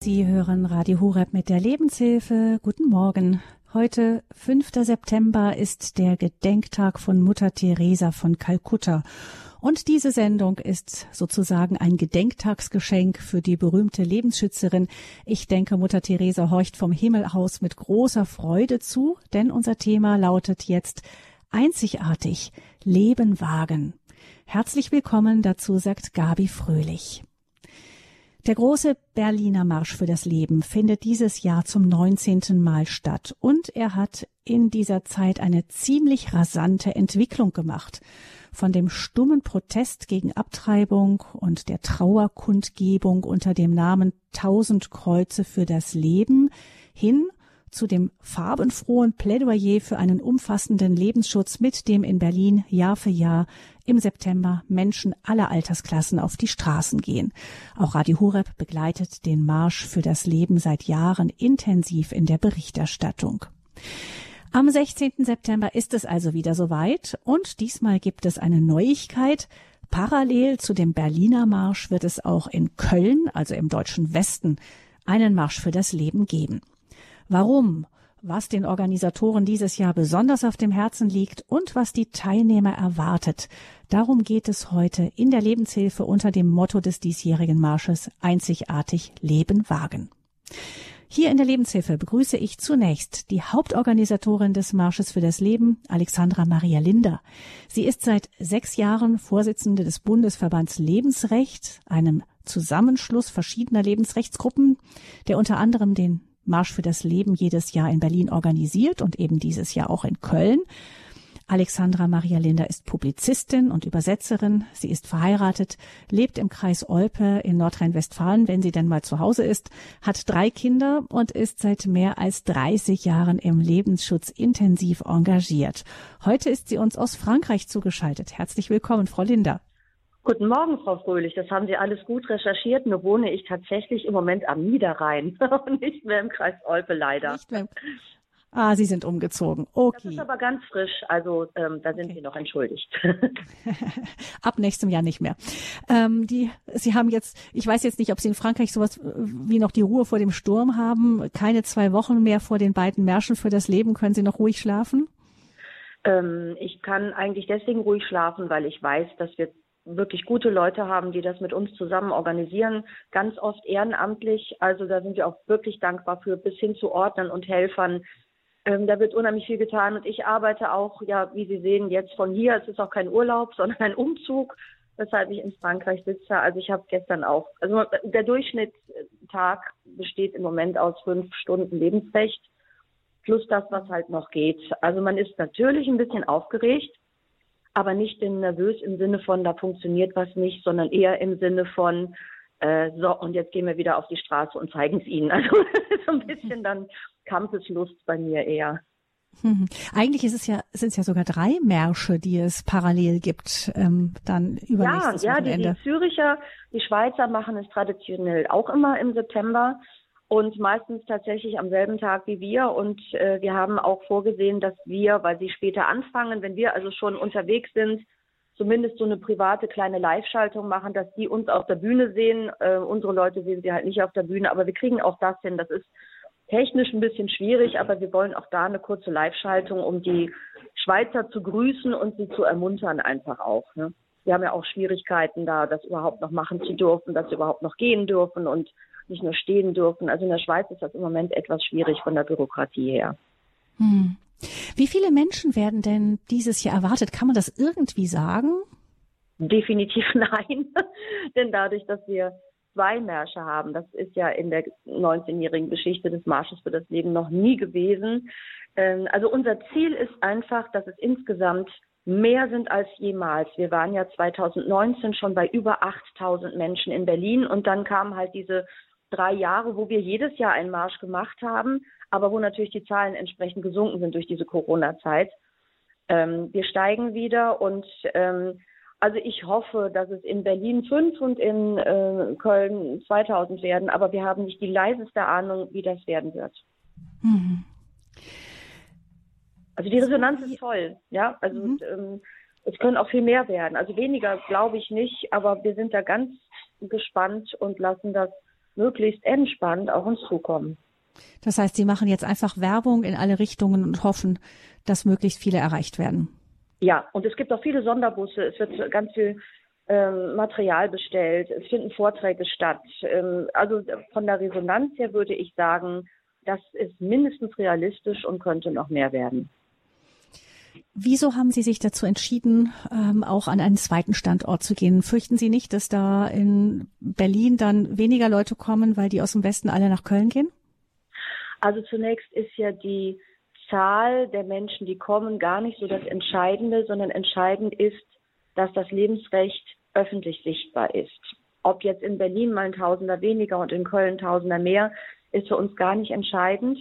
Sie hören Radio Horeb mit der Lebenshilfe. Guten Morgen. Heute, 5. September, ist der Gedenktag von Mutter Teresa von Kalkutta. Und diese Sendung ist sozusagen ein Gedenktagsgeschenk für die berühmte Lebensschützerin. Ich denke, Mutter Teresa horcht vom Himmel aus mit großer Freude zu, denn unser Thema lautet jetzt einzigartig Leben wagen. Herzlich willkommen dazu, sagt Gabi Fröhlich. Der große Berliner Marsch für das Leben findet dieses Jahr zum 19. Mal statt und er hat in dieser Zeit eine ziemlich rasante Entwicklung gemacht. Von dem stummen Protest gegen Abtreibung und der Trauerkundgebung unter dem Namen Tausend Kreuze für das Leben hin zu dem farbenfrohen Plädoyer für einen umfassenden Lebensschutz, mit dem in Berlin Jahr für Jahr im September Menschen aller Altersklassen auf die Straßen gehen. Auch Radio Horeb begleitet den Marsch für das Leben seit Jahren intensiv in der Berichterstattung. Am 16. September ist es also wieder soweit und diesmal gibt es eine Neuigkeit. Parallel zu dem Berliner Marsch wird es auch in Köln, also im deutschen Westen, einen Marsch für das Leben geben. Warum? Was den Organisatoren dieses Jahr besonders auf dem Herzen liegt und was die Teilnehmer erwartet. Darum geht es heute in der Lebenshilfe unter dem Motto des diesjährigen Marsches Einzigartig Leben wagen. Hier in der Lebenshilfe begrüße ich zunächst die Hauptorganisatorin des Marsches für das Leben, Alexandra Maria Linder. Sie ist seit sechs Jahren Vorsitzende des Bundesverbands Lebensrecht, einem Zusammenschluss verschiedener Lebensrechtsgruppen, der unter anderem den Marsch für das Leben jedes Jahr in Berlin organisiert und eben dieses Jahr auch in Köln. Alexandra Maria Linder ist Publizistin und Übersetzerin. Sie ist verheiratet, lebt im Kreis Olpe in Nordrhein-Westfalen, wenn sie denn mal zu Hause ist, hat drei Kinder und ist seit mehr als 30 Jahren im Lebensschutz intensiv engagiert. Heute ist sie uns aus Frankreich zugeschaltet. Herzlich willkommen, Frau Linder. Guten Morgen, Frau Fröhlich. Das haben Sie alles gut recherchiert. Nur wohne ich tatsächlich im Moment am Niederrhein und nicht mehr im Kreis Olpe leider. Nicht mehr. Ah, Sie sind umgezogen. Okay. Das ist aber ganz frisch, also ähm, da sind okay. Sie noch entschuldigt. Ab nächstem Jahr nicht mehr. Ähm, die, Sie haben jetzt, ich weiß jetzt nicht, ob Sie in Frankreich sowas wie noch die Ruhe vor dem Sturm haben. Keine zwei Wochen mehr vor den beiden Märschen für das Leben. Können Sie noch ruhig schlafen? Ähm, ich kann eigentlich deswegen ruhig schlafen, weil ich weiß, dass wir wirklich gute Leute haben, die das mit uns zusammen organisieren, ganz oft ehrenamtlich. Also da sind wir auch wirklich dankbar für, bis hin zu Ordnern und Helfern. Ähm, da wird unheimlich viel getan und ich arbeite auch, ja, wie Sie sehen, jetzt von hier. Es ist auch kein Urlaub, sondern ein Umzug, weshalb ich in Frankreich sitze. Also ich habe gestern auch, also der Durchschnittstag besteht im Moment aus fünf Stunden Lebensrecht plus das, was halt noch geht. Also man ist natürlich ein bisschen aufgeregt aber nicht in nervös im Sinne von, da funktioniert was nicht, sondern eher im Sinne von, äh, so, und jetzt gehen wir wieder auf die Straße und zeigen es ihnen. Also so ein bisschen dann Kampfeslust bei mir eher. Hm. Eigentlich ist es ja, sind es ja sogar drei Märsche, die es parallel gibt, ähm, dann übernächstes ja. Ja, die, die Züricher, die Schweizer machen es traditionell auch immer im September und meistens tatsächlich am selben Tag wie wir. Und äh, wir haben auch vorgesehen, dass wir, weil sie später anfangen, wenn wir also schon unterwegs sind, zumindest so eine private kleine Live-Schaltung machen, dass die uns auf der Bühne sehen. Äh, unsere Leute sehen sie halt nicht auf der Bühne, aber wir kriegen auch das hin. Das ist technisch ein bisschen schwierig, aber wir wollen auch da eine kurze Live-Schaltung, um die Schweizer zu grüßen und sie zu ermuntern einfach auch. Ne? Wir haben ja auch Schwierigkeiten da, das überhaupt noch machen zu dürfen, dass sie überhaupt noch gehen dürfen und nicht nur stehen dürfen. Also in der Schweiz ist das im Moment etwas schwierig von der Bürokratie her. Hm. Wie viele Menschen werden denn dieses Jahr erwartet? Kann man das irgendwie sagen? Definitiv nein. denn dadurch, dass wir zwei Märsche haben, das ist ja in der 19-jährigen Geschichte des Marsches für das Leben noch nie gewesen. Ähm, also unser Ziel ist einfach, dass es insgesamt mehr sind als jemals. Wir waren ja 2019 schon bei über 8000 Menschen in Berlin und dann kam halt diese drei Jahre, wo wir jedes Jahr einen Marsch gemacht haben, aber wo natürlich die Zahlen entsprechend gesunken sind durch diese Corona-Zeit. Ähm, wir steigen wieder und ähm, also ich hoffe, dass es in Berlin fünf und in äh, Köln 2000 werden, aber wir haben nicht die leiseste Ahnung, wie das werden wird. Mhm. Also die Resonanz ist toll, ja. Also mhm. ähm, es können auch viel mehr werden. Also weniger glaube ich nicht, aber wir sind da ganz gespannt und lassen das möglichst entspannt auf uns zukommen. Das heißt, Sie machen jetzt einfach Werbung in alle Richtungen und hoffen, dass möglichst viele erreicht werden. Ja, und es gibt auch viele Sonderbusse. Es wird ganz viel ähm, Material bestellt. Es finden Vorträge statt. Ähm, also von der Resonanz her würde ich sagen, das ist mindestens realistisch und könnte noch mehr werden. Wieso haben Sie sich dazu entschieden, ähm, auch an einen zweiten Standort zu gehen? Fürchten Sie nicht, dass da in Berlin dann weniger Leute kommen, weil die aus dem Westen alle nach Köln gehen? Also zunächst ist ja die Zahl der Menschen, die kommen, gar nicht so das Entscheidende, sondern entscheidend ist, dass das Lebensrecht öffentlich sichtbar ist. Ob jetzt in Berlin mal ein Tausender weniger und in Köln Tausender mehr, ist für uns gar nicht entscheidend.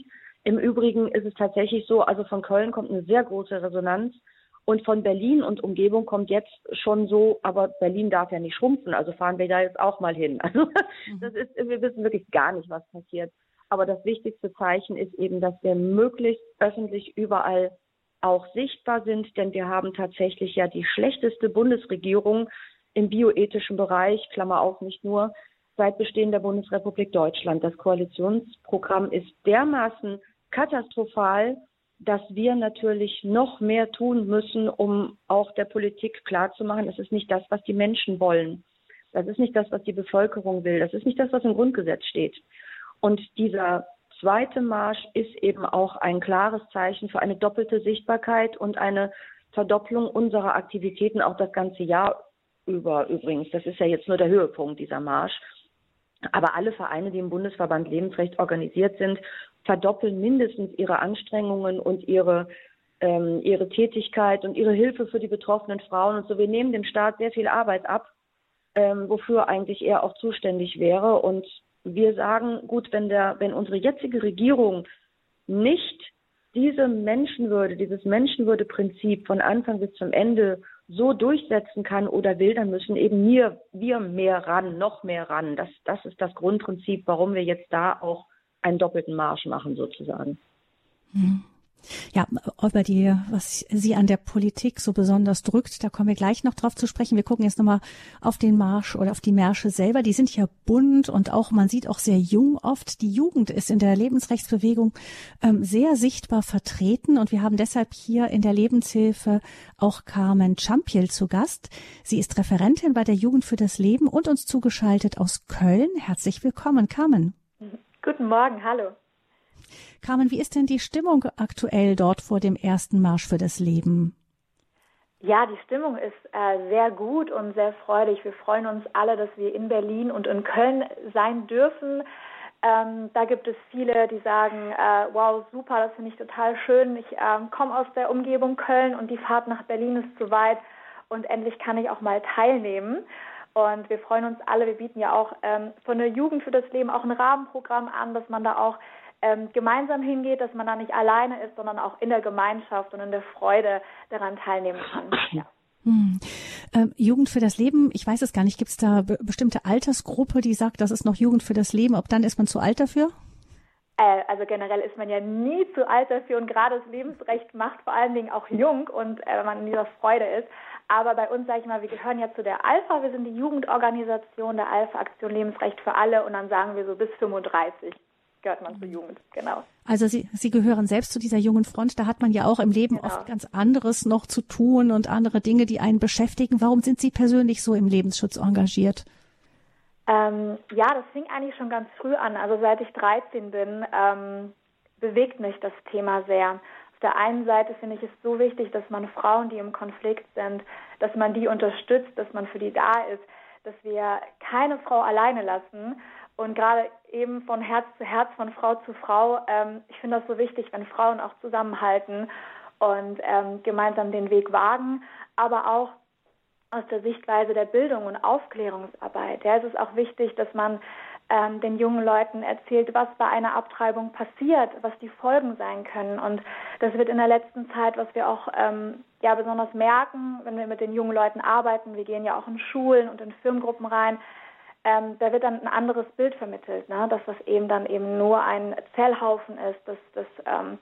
Im Übrigen ist es tatsächlich so, also von Köln kommt eine sehr große Resonanz und von Berlin und Umgebung kommt jetzt schon so, aber Berlin darf ja nicht schrumpfen, also fahren wir da jetzt auch mal hin. Also mhm. das ist, wir wissen wirklich gar nicht, was passiert. Aber das wichtigste Zeichen ist eben, dass wir möglichst öffentlich überall auch sichtbar sind, denn wir haben tatsächlich ja die schlechteste Bundesregierung im bioethischen Bereich, Klammer auf, nicht nur, seit Bestehen der Bundesrepublik Deutschland. Das Koalitionsprogramm ist dermaßen katastrophal, dass wir natürlich noch mehr tun müssen, um auch der Politik klarzumachen, das ist nicht das, was die Menschen wollen. Das ist nicht das, was die Bevölkerung will. Das ist nicht das, was im Grundgesetz steht. Und dieser zweite Marsch ist eben auch ein klares Zeichen für eine doppelte Sichtbarkeit und eine Verdopplung unserer Aktivitäten auch das ganze Jahr über übrigens. Das ist ja jetzt nur der Höhepunkt dieser Marsch. Aber alle Vereine, die im Bundesverband Lebensrecht organisiert sind, verdoppeln mindestens ihre Anstrengungen und ihre, ähm, ihre Tätigkeit und ihre Hilfe für die betroffenen Frauen. Und so, wir nehmen dem Staat sehr viel Arbeit ab, ähm, wofür eigentlich er auch zuständig wäre. Und wir sagen, gut, wenn, der, wenn unsere jetzige Regierung nicht diese Menschenwürde, dieses Menschenwürdeprinzip von Anfang bis zum Ende so durchsetzen kann oder will, dann müssen eben wir, wir mehr ran, noch mehr ran. Das, das ist das Grundprinzip, warum wir jetzt da auch einen doppelten Marsch machen sozusagen. Hm. Ja, über die, was Sie an der Politik so besonders drückt, da kommen wir gleich noch drauf zu sprechen. Wir gucken jetzt nochmal auf den Marsch oder auf die Märsche selber. Die sind ja bunt und auch, man sieht auch sehr jung oft. Die Jugend ist in der Lebensrechtsbewegung ähm, sehr sichtbar vertreten und wir haben deshalb hier in der Lebenshilfe auch Carmen Champiel zu Gast. Sie ist Referentin bei der Jugend für das Leben und uns zugeschaltet aus Köln. Herzlich willkommen, Carmen. Guten Morgen, hallo. Carmen, wie ist denn die Stimmung aktuell dort vor dem ersten Marsch für das Leben? Ja, die Stimmung ist äh, sehr gut und sehr freudig. Wir freuen uns alle, dass wir in Berlin und in Köln sein dürfen. Ähm, da gibt es viele, die sagen, äh, wow, super, das finde ich total schön. Ich ähm, komme aus der Umgebung Köln und die Fahrt nach Berlin ist zu weit und endlich kann ich auch mal teilnehmen. Und wir freuen uns alle. Wir bieten ja auch ähm, von der Jugend für das Leben auch ein Rahmenprogramm an, dass man da auch ähm, gemeinsam hingeht, dass man da nicht alleine ist, sondern auch in der Gemeinschaft und in der Freude daran teilnehmen kann. Ja. Hm. Ähm, Jugend für das Leben, ich weiß es gar nicht, gibt es da be bestimmte Altersgruppe, die sagt, das ist noch Jugend für das Leben, ob dann ist man zu alt dafür? Äh, also generell ist man ja nie zu alt dafür und gerade das Lebensrecht macht vor allen Dingen auch jung und äh, wenn man in dieser Freude ist. Aber bei uns, sage ich mal, wir gehören ja zu der Alpha, wir sind die Jugendorganisation der Alpha Aktion Lebensrecht für alle und dann sagen wir so bis 35 gehört man zur Jugend, genau. Also Sie, Sie gehören selbst zu dieser jungen Front. Da hat man ja auch im Leben genau. oft ganz anderes noch zu tun und andere Dinge, die einen beschäftigen. Warum sind Sie persönlich so im Lebensschutz engagiert? Ähm, ja, das fing eigentlich schon ganz früh an. Also seit ich 13 bin, ähm, bewegt mich das Thema sehr. Auf der einen Seite finde ich es so wichtig, dass man Frauen, die im Konflikt sind, dass man die unterstützt, dass man für die da ist, dass wir keine Frau alleine lassen und gerade eben von Herz zu Herz, von Frau zu Frau, ähm, ich finde das so wichtig, wenn Frauen auch zusammenhalten und ähm, gemeinsam den Weg wagen, aber auch aus der Sichtweise der Bildung und Aufklärungsarbeit. Ja, es ist auch wichtig, dass man ähm, den jungen Leuten erzählt, was bei einer Abtreibung passiert, was die Folgen sein können. Und das wird in der letzten Zeit, was wir auch ähm, ja besonders merken, wenn wir mit den jungen Leuten arbeiten. Wir gehen ja auch in Schulen und in Firmengruppen rein ähm, da wird dann ein anderes Bild vermittelt, ne? dass das eben dann eben nur ein Zellhaufen ist, dass das ähm,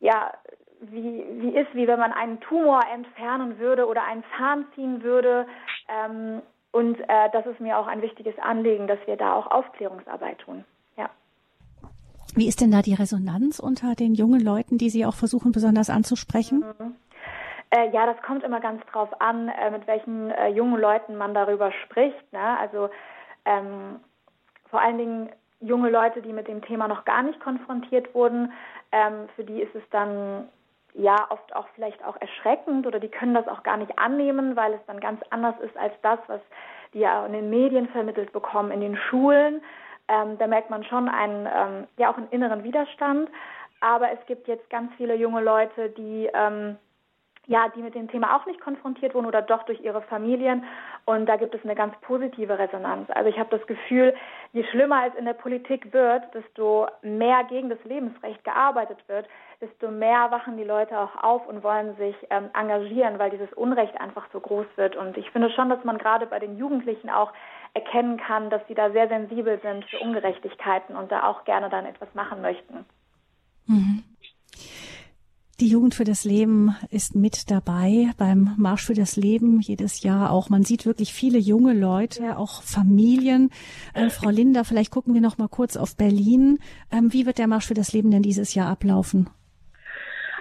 ja wie, wie ist, wie wenn man einen Tumor entfernen würde oder einen Zahn ziehen würde. Ähm, und äh, das ist mir auch ein wichtiges Anliegen, dass wir da auch Aufklärungsarbeit tun. Ja. Wie ist denn da die Resonanz unter den jungen Leuten, die Sie auch versuchen besonders anzusprechen? Mhm. Äh, ja, das kommt immer ganz drauf an, äh, mit welchen äh, jungen Leuten man darüber spricht. Ne? Also ähm, vor allen Dingen junge Leute, die mit dem Thema noch gar nicht konfrontiert wurden, ähm, für die ist es dann ja oft auch vielleicht auch erschreckend oder die können das auch gar nicht annehmen, weil es dann ganz anders ist als das, was die ja in den Medien vermittelt bekommen, in den Schulen. Ähm, da merkt man schon einen, ähm, ja auch einen inneren Widerstand. Aber es gibt jetzt ganz viele junge Leute, die ähm, ja, die mit dem Thema auch nicht konfrontiert wurden oder doch durch ihre Familien. Und da gibt es eine ganz positive Resonanz. Also ich habe das Gefühl, je schlimmer es in der Politik wird, desto mehr gegen das Lebensrecht gearbeitet wird, desto mehr wachen die Leute auch auf und wollen sich ähm, engagieren, weil dieses Unrecht einfach so groß wird. Und ich finde schon, dass man gerade bei den Jugendlichen auch erkennen kann, dass sie da sehr sensibel sind für Ungerechtigkeiten und da auch gerne dann etwas machen möchten. Mhm. Die Jugend für das Leben ist mit dabei beim Marsch für das Leben jedes Jahr auch. Man sieht wirklich viele junge Leute, auch Familien. Äh, Frau Linder, vielleicht gucken wir noch mal kurz auf Berlin. Ähm, wie wird der Marsch für das Leben denn dieses Jahr ablaufen?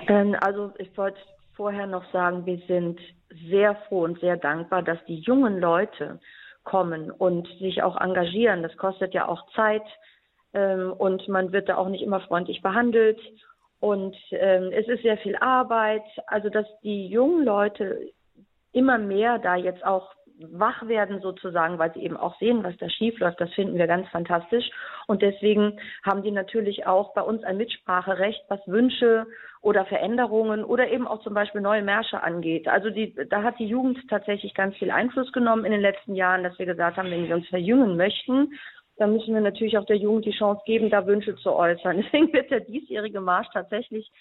Ähm, also ich wollte vorher noch sagen, wir sind sehr froh und sehr dankbar, dass die jungen Leute kommen und sich auch engagieren. Das kostet ja auch Zeit ähm, und man wird da auch nicht immer freundlich behandelt und ähm, es ist sehr viel Arbeit. Also dass die jungen Leute immer mehr da jetzt auch wach werden sozusagen, weil sie eben auch sehen, was da schief läuft. Das finden wir ganz fantastisch. Und deswegen haben die natürlich auch bei uns ein Mitspracherecht, was Wünsche oder Veränderungen oder eben auch zum Beispiel neue Märsche angeht. Also die, da hat die Jugend tatsächlich ganz viel Einfluss genommen in den letzten Jahren, dass wir gesagt haben, wenn wir uns verjüngen möchten, dann müssen wir natürlich auch der Jugend die Chance geben, da Wünsche zu äußern. Deswegen wird der diesjährige Marsch tatsächlich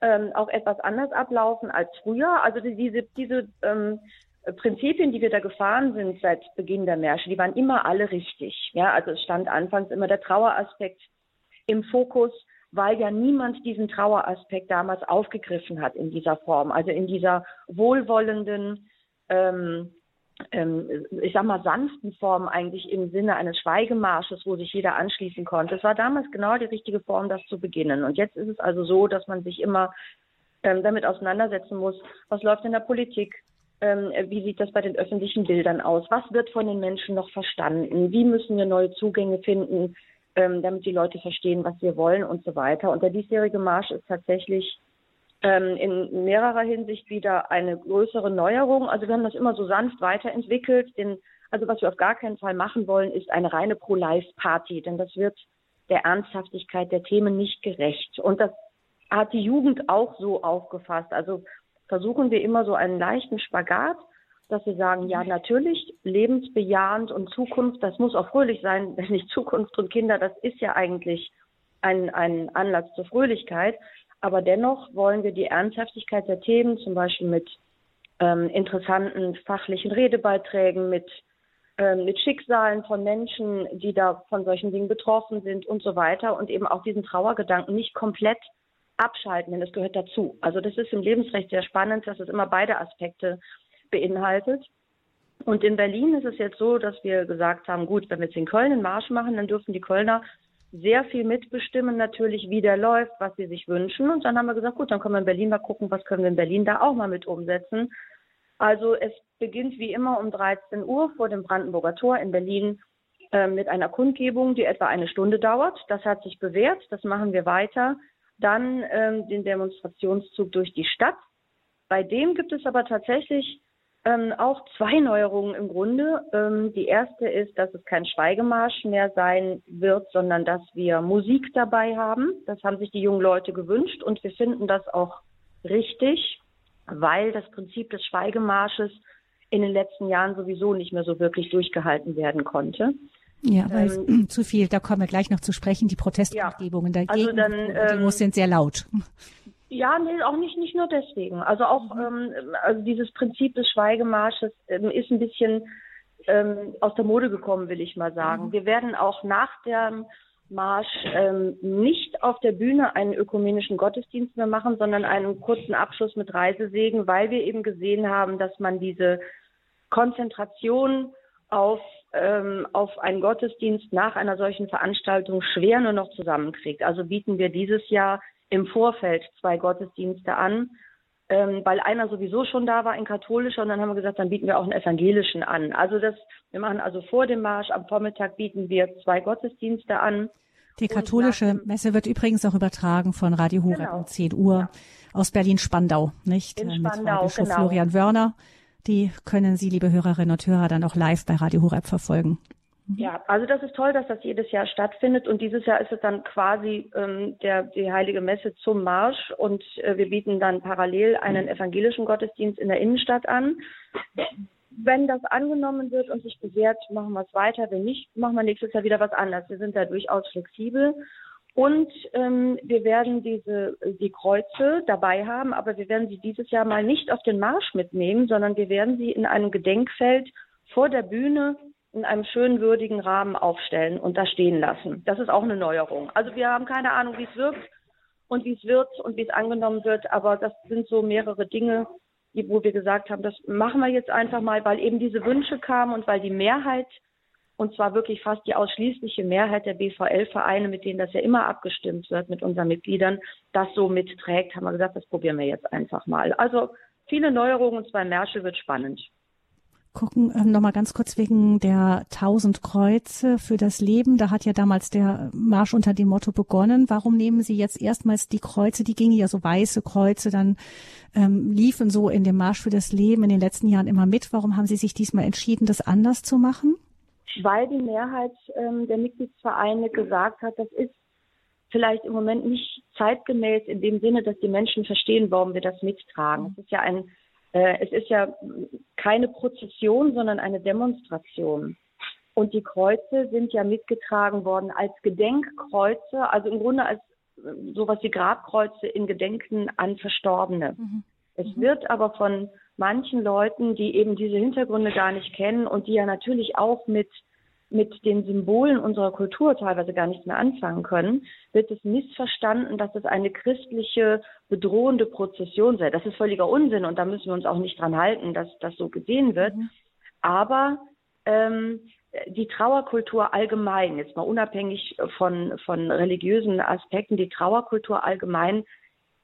ähm, auch etwas anders ablaufen als früher. Also diese, diese ähm, Prinzipien, die wir da gefahren sind seit Beginn der Märsche, die waren immer alle richtig. Ja, also es stand anfangs immer der Traueraspekt im Fokus, weil ja niemand diesen Traueraspekt damals aufgegriffen hat in dieser Form, also in dieser wohlwollenden, ähm, ich sag mal, sanften Form eigentlich im Sinne eines Schweigemarsches, wo sich jeder anschließen konnte. Es war damals genau die richtige Form, das zu beginnen. Und jetzt ist es also so, dass man sich immer ähm, damit auseinandersetzen muss, was läuft in der Politik, ähm, wie sieht das bei den öffentlichen Bildern aus, was wird von den Menschen noch verstanden, wie müssen wir neue Zugänge finden, ähm, damit die Leute verstehen, was wir wollen und so weiter. Und der diesjährige Marsch ist tatsächlich ähm, in mehrerer Hinsicht wieder eine größere Neuerung. Also wir haben das immer so sanft weiterentwickelt. Den, also was wir auf gar keinen Fall machen wollen, ist eine reine Pro-Life-Party, denn das wird der Ernsthaftigkeit der Themen nicht gerecht. Und das hat die Jugend auch so aufgefasst. Also versuchen wir immer so einen leichten Spagat, dass wir sagen, ja, natürlich, lebensbejahend und Zukunft, das muss auch fröhlich sein, denn nicht Zukunft und Kinder, das ist ja eigentlich ein, ein Anlass zur Fröhlichkeit. Aber dennoch wollen wir die Ernsthaftigkeit der Themen, zum Beispiel mit ähm, interessanten fachlichen Redebeiträgen, mit, ähm, mit Schicksalen von Menschen, die da von solchen Dingen betroffen sind und so weiter und eben auch diesen Trauergedanken nicht komplett abschalten, denn das gehört dazu. Also das ist im Lebensrecht sehr spannend, dass es immer beide Aspekte beinhaltet. Und in Berlin ist es jetzt so, dass wir gesagt haben, gut, wenn wir jetzt in Köln einen Marsch machen, dann dürfen die Kölner sehr viel mitbestimmen natürlich, wie der läuft, was sie sich wünschen. Und dann haben wir gesagt, gut, dann können wir in Berlin mal gucken, was können wir in Berlin da auch mal mit umsetzen. Also es beginnt wie immer um 13 Uhr vor dem Brandenburger Tor in Berlin äh, mit einer Kundgebung, die etwa eine Stunde dauert. Das hat sich bewährt, das machen wir weiter. Dann ähm, den Demonstrationszug durch die Stadt. Bei dem gibt es aber tatsächlich ähm, auch zwei Neuerungen im Grunde. Ähm, die erste ist, dass es kein Schweigemarsch mehr sein wird, sondern dass wir Musik dabei haben. Das haben sich die jungen Leute gewünscht und wir finden das auch richtig, weil das Prinzip des Schweigemarsches in den letzten Jahren sowieso nicht mehr so wirklich durchgehalten werden konnte. Ja, weil ähm, zu viel, da kommen wir gleich noch zu sprechen, die Protestkundgebungen ja, dagegen, also dann, ähm, die sind sehr laut. Ja, nee, auch nicht, nicht nur deswegen. Also auch mhm. ähm, also dieses Prinzip des Schweigemarsches ähm, ist ein bisschen ähm, aus der Mode gekommen, will ich mal sagen. Mhm. Wir werden auch nach dem Marsch ähm, nicht auf der Bühne einen ökumenischen Gottesdienst mehr machen, sondern einen kurzen Abschluss mit Reisesegen, weil wir eben gesehen haben, dass man diese Konzentration auf, ähm, auf einen Gottesdienst nach einer solchen Veranstaltung schwer nur noch zusammenkriegt. Also bieten wir dieses Jahr im Vorfeld zwei Gottesdienste an, ähm, weil einer sowieso schon da war, ein katholischer, und dann haben wir gesagt, dann bieten wir auch einen evangelischen an. Also das, wir machen also vor dem Marsch, am Vormittag bieten wir zwei Gottesdienste an. Die katholische Messe wird übrigens auch übertragen von Radio Horeb genau. um 10 Uhr ja. aus Berlin-Spandau, nicht? In Spandau, Mit genau. Florian Wörner. Die können Sie, liebe Hörerinnen und Hörer, dann auch live bei Radio Horeb verfolgen. Mhm. Ja, also das ist toll, dass das jedes Jahr stattfindet und dieses Jahr ist es dann quasi ähm, der, die heilige Messe zum Marsch und äh, wir bieten dann parallel einen evangelischen Gottesdienst in der Innenstadt an. Wenn das angenommen wird und sich bewährt, machen wir es weiter. Wenn nicht, machen wir nächstes Jahr wieder was anderes. Wir sind da durchaus flexibel. Und ähm, wir werden diese die Kreuze dabei haben, aber wir werden sie dieses Jahr mal nicht auf den Marsch mitnehmen, sondern wir werden sie in einem Gedenkfeld vor der Bühne in einem schönen würdigen Rahmen aufstellen und da stehen lassen. Das ist auch eine Neuerung. Also wir haben keine Ahnung, wie es wirkt und wie es wird und wie es angenommen wird, aber das sind so mehrere Dinge, die, wo wir gesagt haben, das machen wir jetzt einfach mal, weil eben diese Wünsche kamen und weil die Mehrheit, und zwar wirklich fast die ausschließliche Mehrheit der BVL-Vereine, mit denen das ja immer abgestimmt wird, mit unseren Mitgliedern, das so mitträgt, haben wir gesagt, das probieren wir jetzt einfach mal. Also viele Neuerungen und zwar Märsche wird spannend gucken, ähm, nochmal ganz kurz wegen der tausend Kreuze für das Leben. Da hat ja damals der Marsch unter dem Motto begonnen. Warum nehmen Sie jetzt erstmals die Kreuze, die gingen ja so weiße Kreuze, dann ähm, liefen so in dem Marsch für das Leben in den letzten Jahren immer mit. Warum haben Sie sich diesmal entschieden, das anders zu machen? Weil die Mehrheit ähm, der Mitgliedsvereine gesagt hat, das ist vielleicht im Moment nicht zeitgemäß in dem Sinne, dass die Menschen verstehen, warum wir das mittragen. Es ist ja ein äh, es ist ja keine Prozession, sondern eine Demonstration. Und die Kreuze sind ja mitgetragen worden als Gedenkkreuze, also im Grunde als äh, sowas wie Grabkreuze in Gedenken an Verstorbene. Mhm. Es mhm. wird aber von manchen Leuten, die eben diese Hintergründe gar nicht kennen und die ja natürlich auch mit mit den Symbolen unserer Kultur teilweise gar nichts mehr anfangen können, wird es missverstanden, dass es eine christliche bedrohende Prozession sei. Das ist völliger Unsinn und da müssen wir uns auch nicht dran halten, dass das so gesehen wird. Mhm. Aber ähm, die Trauerkultur allgemein, jetzt mal unabhängig von, von religiösen Aspekten, die Trauerkultur allgemein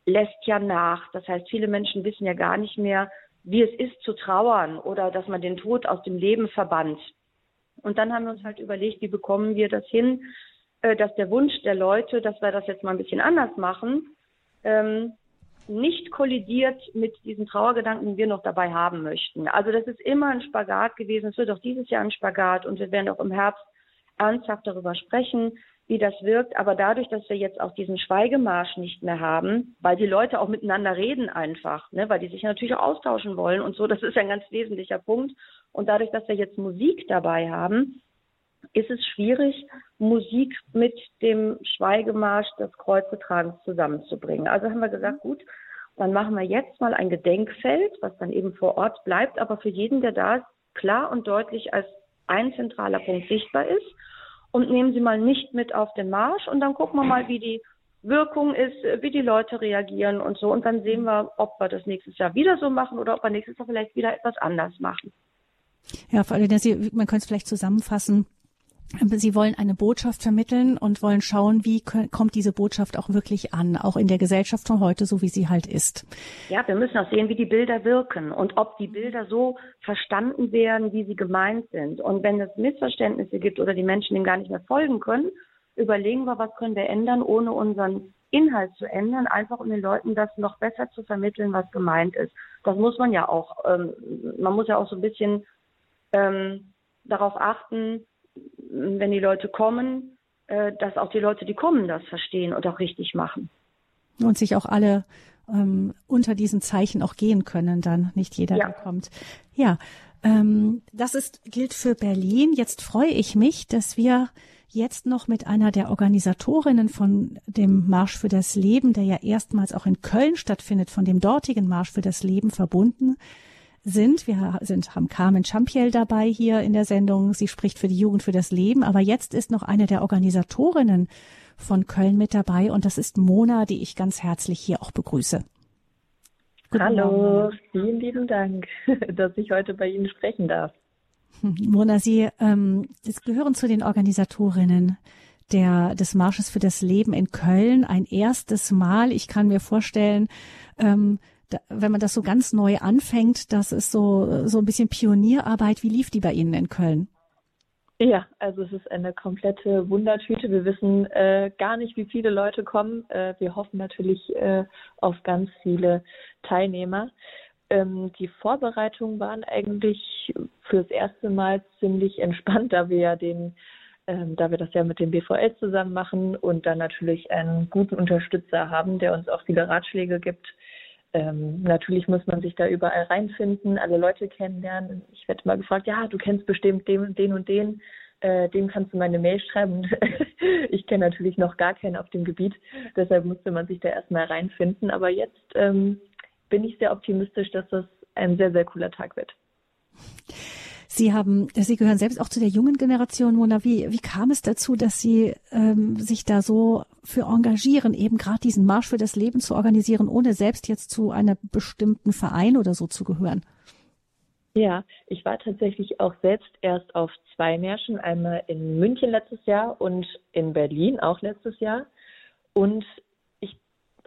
lässt ja nach. Das heißt, viele Menschen wissen ja gar nicht mehr, wie es ist zu trauern oder dass man den Tod aus dem Leben verbannt. Und dann haben wir uns halt überlegt, wie bekommen wir das hin, äh, dass der Wunsch der Leute, dass wir das jetzt mal ein bisschen anders machen, ähm, nicht kollidiert mit diesen Trauergedanken, die wir noch dabei haben möchten. Also das ist immer ein Spagat gewesen. Es wird auch dieses Jahr ein Spagat und wir werden auch im Herbst ernsthaft darüber sprechen, wie das wirkt. Aber dadurch, dass wir jetzt auch diesen Schweigemarsch nicht mehr haben, weil die Leute auch miteinander reden einfach, ne, weil die sich natürlich auch austauschen wollen und so, das ist ein ganz wesentlicher Punkt. Und dadurch, dass wir jetzt Musik dabei haben, ist es schwierig, Musik mit dem Schweigemarsch des Kreuzetragens zusammenzubringen. Also haben wir gesagt, gut, dann machen wir jetzt mal ein Gedenkfeld, was dann eben vor Ort bleibt, aber für jeden, der da ist, klar und deutlich als ein zentraler Punkt sichtbar ist. Und nehmen Sie mal nicht mit auf den Marsch und dann gucken wir mal, wie die Wirkung ist, wie die Leute reagieren und so. Und dann sehen wir, ob wir das nächstes Jahr wieder so machen oder ob wir nächstes Jahr vielleicht wieder etwas anders machen. Ja, vor allem, Sie, man könnte es vielleicht zusammenfassen. Sie wollen eine Botschaft vermitteln und wollen schauen, wie kommt diese Botschaft auch wirklich an, auch in der Gesellschaft von heute, so wie sie halt ist. Ja, wir müssen auch sehen, wie die Bilder wirken und ob die Bilder so verstanden werden, wie sie gemeint sind. Und wenn es Missverständnisse gibt oder die Menschen dem gar nicht mehr folgen können, überlegen wir, was können wir ändern, ohne unseren Inhalt zu ändern, einfach um den Leuten das noch besser zu vermitteln, was gemeint ist. Das muss man ja auch, ähm, man muss ja auch so ein bisschen ähm, darauf achten, wenn die Leute kommen, äh, dass auch die Leute, die kommen, das verstehen und auch richtig machen. Und sich auch alle ähm, unter diesen Zeichen auch gehen können, dann nicht jeder, ja. der kommt. Ja, ähm, das ist, gilt für Berlin. Jetzt freue ich mich, dass wir jetzt noch mit einer der Organisatorinnen von dem Marsch für das Leben, der ja erstmals auch in Köln stattfindet, von dem dortigen Marsch für das Leben verbunden sind. Wir sind, haben Carmen Champiel dabei hier in der Sendung. Sie spricht für die Jugend für das Leben. Aber jetzt ist noch eine der Organisatorinnen von Köln mit dabei und das ist Mona, die ich ganz herzlich hier auch begrüße. Guten Hallo, Morgen. vielen lieben Dank, dass ich heute bei Ihnen sprechen darf. Mona, Sie ähm, gehören zu den Organisatorinnen der, des Marsches für das Leben in Köln. Ein erstes Mal. Ich kann mir vorstellen, ähm, wenn man das so ganz neu anfängt, das ist so, so ein bisschen Pionierarbeit. Wie lief die bei Ihnen in Köln? Ja, also es ist eine komplette Wundertüte. Wir wissen äh, gar nicht, wie viele Leute kommen. Äh, wir hoffen natürlich äh, auf ganz viele Teilnehmer. Ähm, die Vorbereitungen waren eigentlich fürs erste Mal ziemlich entspannt, da wir ja den, ähm, da wir das ja mit dem BVL zusammen machen und dann natürlich einen guten Unterstützer haben, der uns auch viele Ratschläge gibt ähm, natürlich muss man sich da überall reinfinden, alle Leute kennenlernen. Ich werde mal gefragt, ja, du kennst bestimmt den, den und den, äh, dem kannst du meine Mail schreiben. ich kenne natürlich noch gar keinen auf dem Gebiet, deshalb musste man sich da erstmal reinfinden. Aber jetzt ähm, bin ich sehr optimistisch, dass das ein sehr, sehr cooler Tag wird. Sie haben, Sie gehören selbst auch zu der jungen Generation, Mona. Wie, wie kam es dazu, dass Sie ähm, sich da so für engagieren, eben gerade diesen Marsch für das Leben zu organisieren, ohne selbst jetzt zu einem bestimmten Verein oder so zu gehören? Ja, ich war tatsächlich auch selbst erst auf zwei Märschen, einmal in München letztes Jahr und in Berlin auch letztes Jahr. Und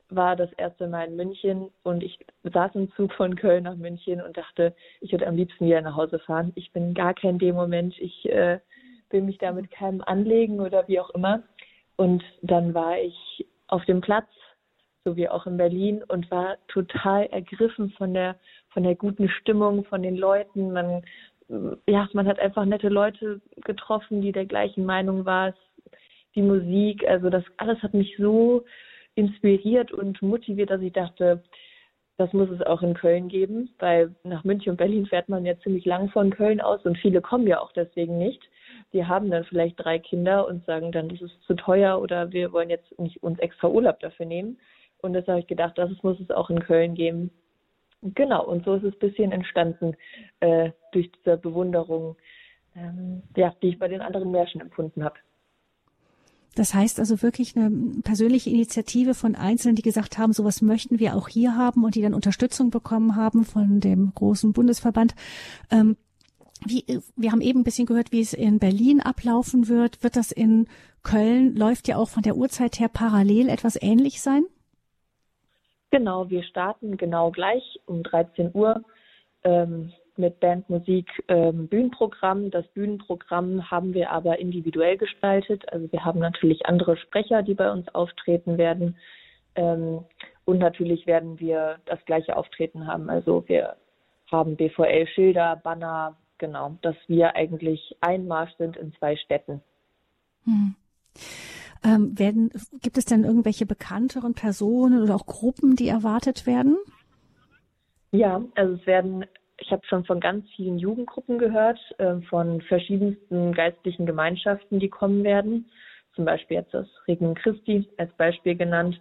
war das erste Mal in München und ich saß im Zug von Köln nach München und dachte, ich würde am liebsten wieder nach Hause fahren. Ich bin gar kein Demo-Mensch. Ich äh, will mich da mit keinem anlegen oder wie auch immer. Und dann war ich auf dem Platz, so wie auch in Berlin, und war total ergriffen von der, von der guten Stimmung, von den Leuten. Man, ja, man hat einfach nette Leute getroffen, die der gleichen Meinung waren. Die Musik, also das alles hat mich so inspiriert und motiviert, dass ich dachte, das muss es auch in Köln geben, weil nach München und Berlin fährt man ja ziemlich lang von Köln aus und viele kommen ja auch deswegen nicht. Die haben dann vielleicht drei Kinder und sagen dann, das ist zu teuer oder wir wollen jetzt nicht uns extra Urlaub dafür nehmen. Und das habe ich gedacht, das muss es auch in Köln geben. Genau, und so ist es ein bisschen entstanden äh, durch diese Bewunderung, ähm, ja, die ich bei den anderen Märchen empfunden habe. Das heißt also wirklich eine persönliche Initiative von Einzelnen, die gesagt haben, sowas möchten wir auch hier haben und die dann Unterstützung bekommen haben von dem großen Bundesverband. Ähm, wie, wir haben eben ein bisschen gehört, wie es in Berlin ablaufen wird. Wird das in Köln, läuft ja auch von der Uhrzeit her parallel etwas ähnlich sein? Genau, wir starten genau gleich um 13 Uhr. Ähm, mit Bandmusik ähm, Bühnenprogramm. Das Bühnenprogramm haben wir aber individuell gestaltet. Also wir haben natürlich andere Sprecher, die bei uns auftreten werden. Ähm, und natürlich werden wir das gleiche Auftreten haben. Also wir haben BVL-Schilder, Banner, genau, dass wir eigentlich ein Marsch sind in zwei Städten. Hm. Ähm, werden, gibt es denn irgendwelche bekannteren Personen oder auch Gruppen, die erwartet werden? Ja, also es werden ich habe schon von ganz vielen Jugendgruppen gehört, äh, von verschiedensten geistlichen Gemeinschaften, die kommen werden. Zum Beispiel jetzt das Regnum Christi als Beispiel genannt.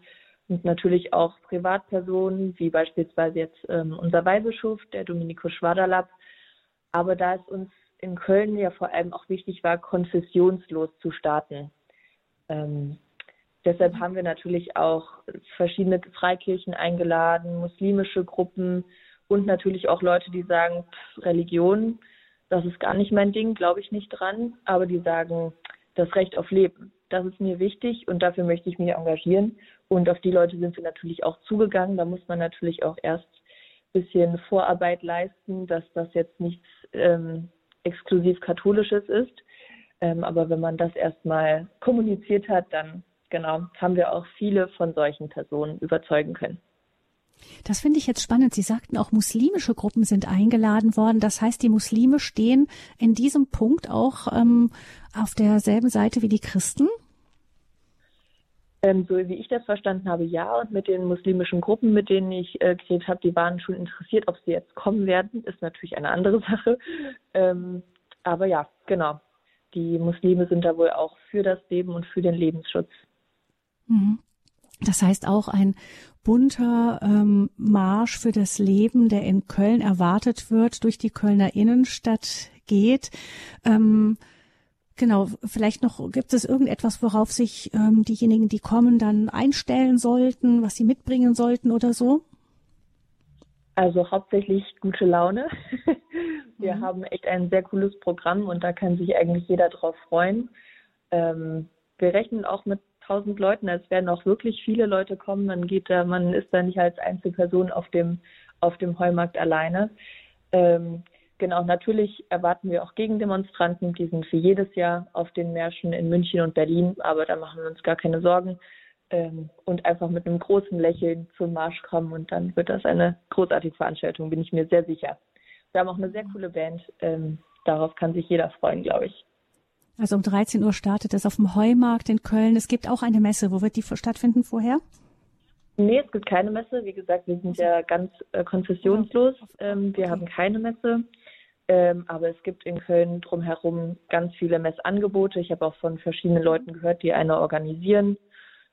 Und natürlich auch Privatpersonen, wie beispielsweise jetzt ähm, unser Weihbischof, der Dominikus Schwaderlapp. Aber da es uns in Köln ja vor allem auch wichtig war, konfessionslos zu starten. Ähm, deshalb haben wir natürlich auch verschiedene Freikirchen eingeladen, muslimische Gruppen, und natürlich auch Leute, die sagen, pff, Religion, das ist gar nicht mein Ding, glaube ich nicht dran, aber die sagen, das Recht auf Leben, das ist mir wichtig und dafür möchte ich mich engagieren. Und auf die Leute sind wir natürlich auch zugegangen. Da muss man natürlich auch erst ein bisschen Vorarbeit leisten, dass das jetzt nichts ähm, exklusiv katholisches ist. Ähm, aber wenn man das erstmal kommuniziert hat, dann genau haben wir auch viele von solchen Personen überzeugen können. Das finde ich jetzt spannend. Sie sagten auch, muslimische Gruppen sind eingeladen worden. Das heißt, die Muslime stehen in diesem Punkt auch ähm, auf derselben Seite wie die Christen? Ähm, so wie ich das verstanden habe, ja. Und mit den muslimischen Gruppen, mit denen ich äh, geredet habe, die waren schon interessiert, ob sie jetzt kommen werden, ist natürlich eine andere Sache. Ähm, aber ja, genau. Die Muslime sind da wohl auch für das Leben und für den Lebensschutz. Mhm. Das heißt auch ein bunter ähm, Marsch für das Leben, der in Köln erwartet wird, durch die Kölner Innenstadt geht. Ähm, genau, vielleicht noch gibt es irgendetwas, worauf sich ähm, diejenigen, die kommen, dann einstellen sollten, was sie mitbringen sollten oder so? Also hauptsächlich gute Laune. Wir mhm. haben echt ein sehr cooles Programm und da kann sich eigentlich jeder drauf freuen. Ähm, wir rechnen auch mit 1000 Leuten, es werden auch wirklich viele Leute kommen. Man geht da, man ist da nicht als Einzelperson auf dem auf dem Heumarkt alleine. Ähm, genau, natürlich erwarten wir auch Gegendemonstranten, die sind für jedes Jahr auf den Märschen in München und Berlin, aber da machen wir uns gar keine Sorgen. Ähm, und einfach mit einem großen Lächeln zum Marsch kommen und dann wird das eine großartige Veranstaltung, bin ich mir sehr sicher. Wir haben auch eine sehr coole Band, ähm, darauf kann sich jeder freuen, glaube ich. Also um 13 Uhr startet es auf dem Heumarkt in Köln. Es gibt auch eine Messe. Wo wird die stattfinden vorher? Nee, es gibt keine Messe. Wie gesagt, wir sind ja ganz äh, konzessionslos. Ähm, wir okay. haben keine Messe. Ähm, aber es gibt in Köln drumherum ganz viele Messangebote. Ich habe auch von verschiedenen Leuten gehört, die eine organisieren.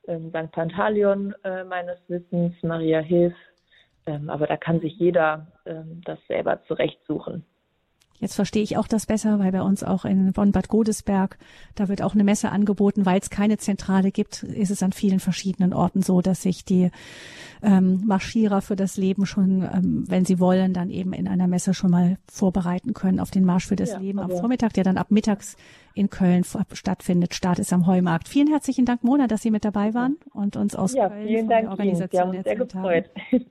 Ähm, St. Pantaleon äh, meines Wissens, Maria Hilf. Ähm, aber da kann sich jeder ähm, das selber zurechtsuchen. Jetzt verstehe ich auch das besser, weil bei uns auch in Bonn-Bad Godesberg, da wird auch eine Messe angeboten, weil es keine Zentrale gibt, ist es an vielen verschiedenen Orten so, dass sich die ähm, Marschierer für das Leben schon, ähm, wenn sie wollen, dann eben in einer Messe schon mal vorbereiten können auf den Marsch für das ja, Leben am Vormittag, der dann ab mittags in Köln stattfindet. Start ist am Heumarkt. Vielen herzlichen Dank, Mona, dass Sie mit dabei waren und uns aus ja, Köln vielen von Dank der Organisation Ihnen. Wir haben uns sehr gefreut. Haben.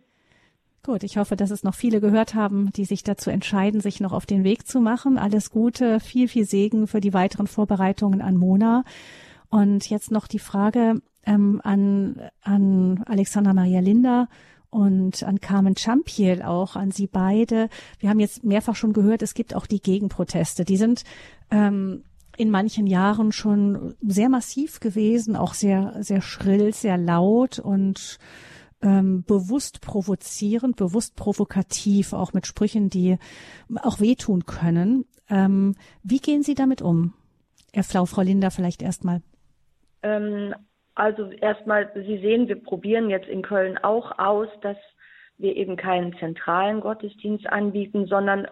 Gut, ich hoffe, dass es noch viele gehört haben, die sich dazu entscheiden, sich noch auf den Weg zu machen. Alles Gute, viel, viel Segen für die weiteren Vorbereitungen an Mona. Und jetzt noch die Frage ähm, an, an Alexandra Maria Linder und an Carmen Champiel auch, an Sie beide. Wir haben jetzt mehrfach schon gehört, es gibt auch die Gegenproteste. Die sind ähm, in manchen Jahren schon sehr massiv gewesen, auch sehr, sehr schrill, sehr laut und ähm, bewusst provozierend, bewusst provokativ, auch mit Sprüchen, die auch wehtun können. Ähm, wie gehen Sie damit um? Herr Flau, Frau Linder, vielleicht erstmal. Ähm, also erstmal, Sie sehen, wir probieren jetzt in Köln auch aus, dass wir eben keinen zentralen Gottesdienst anbieten, sondern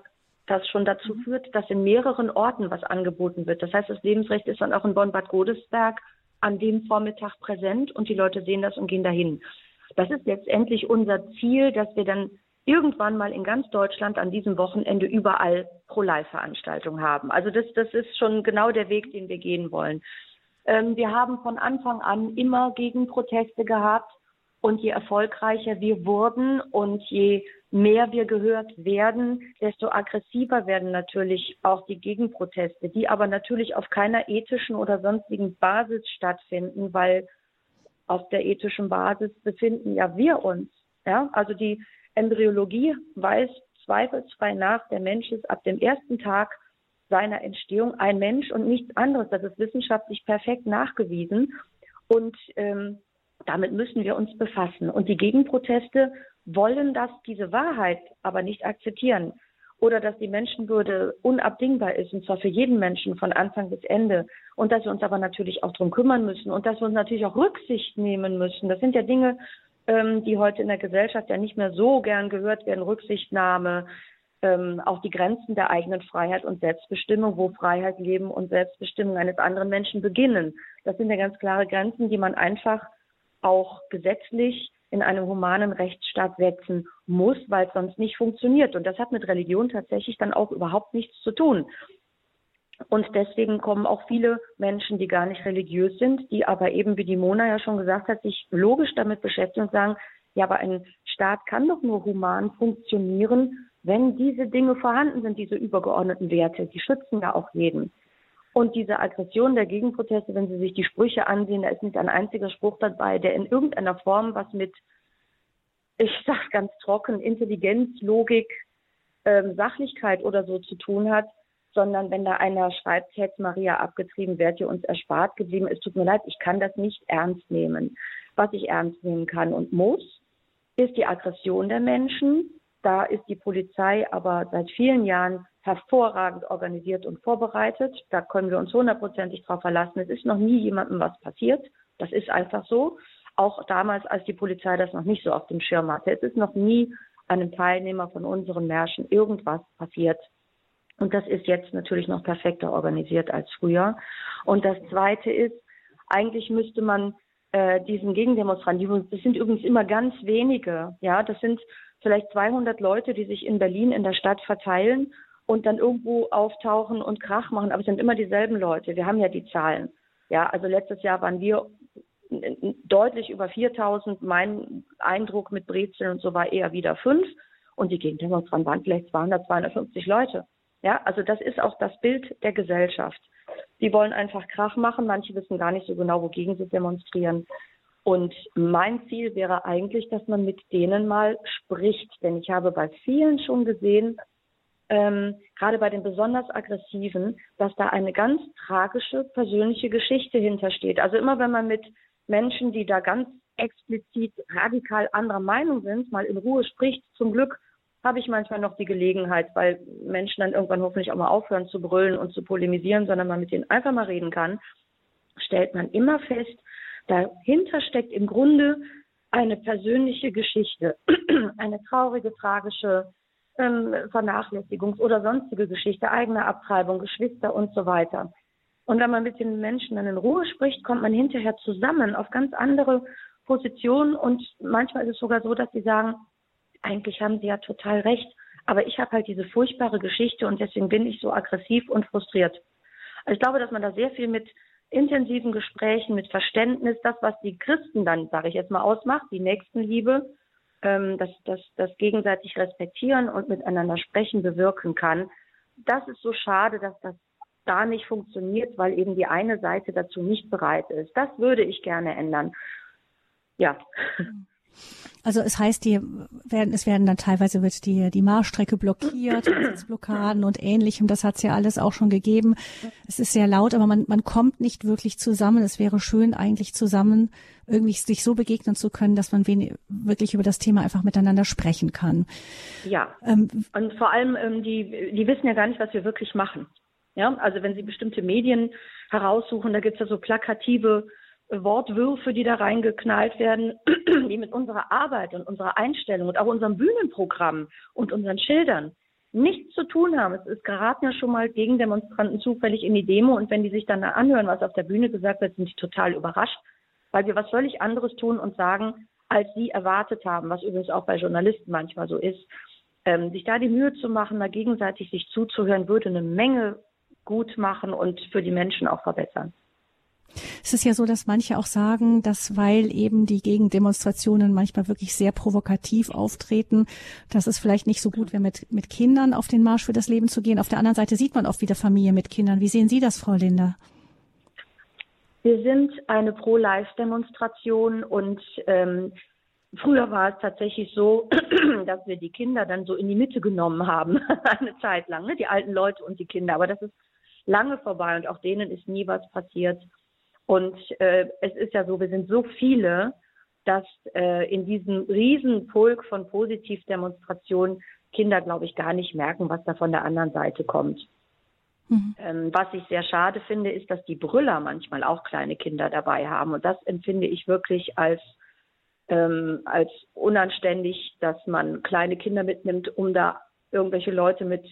das schon dazu mhm. führt, dass in mehreren Orten was angeboten wird. Das heißt, das Lebensrecht ist dann auch in Bonn-Bad Godesberg an dem Vormittag präsent und die Leute sehen das und gehen dahin. Das ist letztendlich unser Ziel, dass wir dann irgendwann mal in ganz Deutschland an diesem Wochenende überall Pro-Life-Veranstaltungen haben. Also das, das ist schon genau der Weg, den wir gehen wollen. Ähm, wir haben von Anfang an immer Gegenproteste gehabt und je erfolgreicher wir wurden und je mehr wir gehört werden, desto aggressiver werden natürlich auch die Gegenproteste, die aber natürlich auf keiner ethischen oder sonstigen Basis stattfinden, weil auf der ethischen Basis befinden ja wir uns. Ja, also die Embryologie weiß zweifelsfrei nach, der Mensch ist ab dem ersten Tag seiner Entstehung ein Mensch und nichts anderes. Das ist wissenschaftlich perfekt nachgewiesen. Und ähm, damit müssen wir uns befassen. Und die Gegenproteste wollen das, diese Wahrheit aber nicht akzeptieren oder dass die Menschenwürde unabdingbar ist, und zwar für jeden Menschen von Anfang bis Ende. Und dass wir uns aber natürlich auch darum kümmern müssen und dass wir uns natürlich auch Rücksicht nehmen müssen. Das sind ja Dinge, ähm, die heute in der Gesellschaft ja nicht mehr so gern gehört werden. Rücksichtnahme, ähm, auch die Grenzen der eigenen Freiheit und Selbstbestimmung, wo Freiheit, Leben und Selbstbestimmung eines anderen Menschen beginnen. Das sind ja ganz klare Grenzen, die man einfach auch gesetzlich in einem humanen Rechtsstaat setzen muss, weil es sonst nicht funktioniert. Und das hat mit Religion tatsächlich dann auch überhaupt nichts zu tun. Und deswegen kommen auch viele Menschen, die gar nicht religiös sind, die aber eben, wie die Mona ja schon gesagt hat, sich logisch damit beschäftigen und sagen, ja, aber ein Staat kann doch nur human funktionieren, wenn diese Dinge vorhanden sind, diese übergeordneten Werte. Die schützen ja auch jeden. Und diese Aggression der Gegenproteste, wenn Sie sich die Sprüche ansehen, da ist nicht ein einziger Spruch dabei, der in irgendeiner Form was mit, ich sage ganz trocken, Intelligenz, Logik, ähm, Sachlichkeit oder so zu tun hat, sondern wenn da einer schreibt, hätte Maria abgetrieben, wäre ihr uns erspart geblieben. Es tut mir leid, ich kann das nicht ernst nehmen. Was ich ernst nehmen kann und muss, ist die Aggression der Menschen. Da ist die Polizei aber seit vielen Jahren hervorragend organisiert und vorbereitet. Da können wir uns hundertprozentig darauf verlassen. Es ist noch nie jemandem was passiert. Das ist einfach so. Auch damals, als die Polizei das noch nicht so auf dem Schirm hatte. Es ist noch nie einem Teilnehmer von unseren Märschen irgendwas passiert. Und das ist jetzt natürlich noch perfekter organisiert als früher. Und das Zweite ist, eigentlich müsste man äh, diesen Gegendemonstranten, das sind übrigens immer ganz wenige, ja, das sind vielleicht 200 Leute, die sich in Berlin in der Stadt verteilen und dann irgendwo auftauchen und Krach machen. Aber es sind immer dieselben Leute. Wir haben ja die Zahlen. Ja, also letztes Jahr waren wir deutlich über 4000. Mein Eindruck mit Brezeln und so war eher wieder fünf. Und die Gegendemonstranten waren vielleicht 200, 250 Leute. Ja, also das ist auch das Bild der Gesellschaft. Die wollen einfach Krach machen. Manche wissen gar nicht so genau, wogegen sie demonstrieren. Und mein Ziel wäre eigentlich, dass man mit denen mal spricht. Denn ich habe bei vielen schon gesehen, ähm, gerade bei den besonders aggressiven, dass da eine ganz tragische persönliche Geschichte hintersteht. Also immer wenn man mit Menschen, die da ganz explizit radikal anderer Meinung sind, mal in Ruhe spricht, zum Glück habe ich manchmal noch die Gelegenheit, weil Menschen dann irgendwann hoffentlich auch mal aufhören zu brüllen und zu polemisieren, sondern man mit denen einfach mal reden kann, stellt man immer fest, dahinter steckt im Grunde eine persönliche Geschichte, eine traurige, tragische ähm, Vernachlässigungs- oder sonstige Geschichte, eigene Abtreibung, Geschwister und so weiter. Und wenn man mit den Menschen dann in Ruhe spricht, kommt man hinterher zusammen auf ganz andere Positionen und manchmal ist es sogar so, dass sie sagen, eigentlich haben sie ja total recht, aber ich habe halt diese furchtbare Geschichte und deswegen bin ich so aggressiv und frustriert. Also ich glaube, dass man da sehr viel mit intensiven Gesprächen, mit Verständnis, das, was die Christen dann, sage ich jetzt mal, ausmacht, die Nächstenliebe, ähm, das, das, das gegenseitig respektieren und miteinander sprechen bewirken kann. Das ist so schade, dass das da nicht funktioniert, weil eben die eine Seite dazu nicht bereit ist. Das würde ich gerne ändern. Ja. Also es heißt, die werden, es werden dann teilweise wird die, die Marschstrecke blockiert, Blockaden und ähnlichem. Das hat es ja alles auch schon gegeben. Es ist sehr laut, aber man, man kommt nicht wirklich zusammen. Es wäre schön, eigentlich zusammen irgendwie sich so begegnen zu können, dass man wenig, wirklich über das Thema einfach miteinander sprechen kann. Ja. Ähm, und vor allem, ähm, die, die wissen ja gar nicht, was wir wirklich machen. Ja, also wenn Sie bestimmte Medien heraussuchen, da gibt es ja so plakative Wortwürfe, die da reingeknallt werden, die mit unserer Arbeit und unserer Einstellung und auch unserem Bühnenprogramm und unseren Schildern nichts zu tun haben. Es ist geraten ja schon mal Gegendemonstranten zufällig in die Demo und wenn die sich dann anhören, was auf der Bühne gesagt wird, sind die total überrascht, weil wir was völlig anderes tun und sagen, als sie erwartet haben, was übrigens auch bei Journalisten manchmal so ist. Ähm, sich da die Mühe zu machen, da gegenseitig sich zuzuhören, würde eine Menge gut machen und für die Menschen auch verbessern. Es ist ja so, dass manche auch sagen, dass weil eben die Gegendemonstrationen manchmal wirklich sehr provokativ auftreten, dass es vielleicht nicht so gut wäre, mit, mit Kindern auf den Marsch für das Leben zu gehen. Auf der anderen Seite sieht man oft wieder Familie mit Kindern. Wie sehen Sie das, Frau Linder? Wir sind eine Pro-Life-Demonstration und ähm, Früher war es tatsächlich so, dass wir die Kinder dann so in die Mitte genommen haben, eine Zeit lang, ne? die alten Leute und die Kinder. Aber das ist lange vorbei und auch denen ist nie was passiert. Und äh, es ist ja so, wir sind so viele, dass äh, in diesem Riesenpulk von Positivdemonstrationen Kinder, glaube ich, gar nicht merken, was da von der anderen Seite kommt. Mhm. Ähm, was ich sehr schade finde, ist, dass die Brüller manchmal auch kleine Kinder dabei haben. Und das empfinde ich wirklich als, ähm, als unanständig, dass man kleine Kinder mitnimmt, um da irgendwelche Leute mit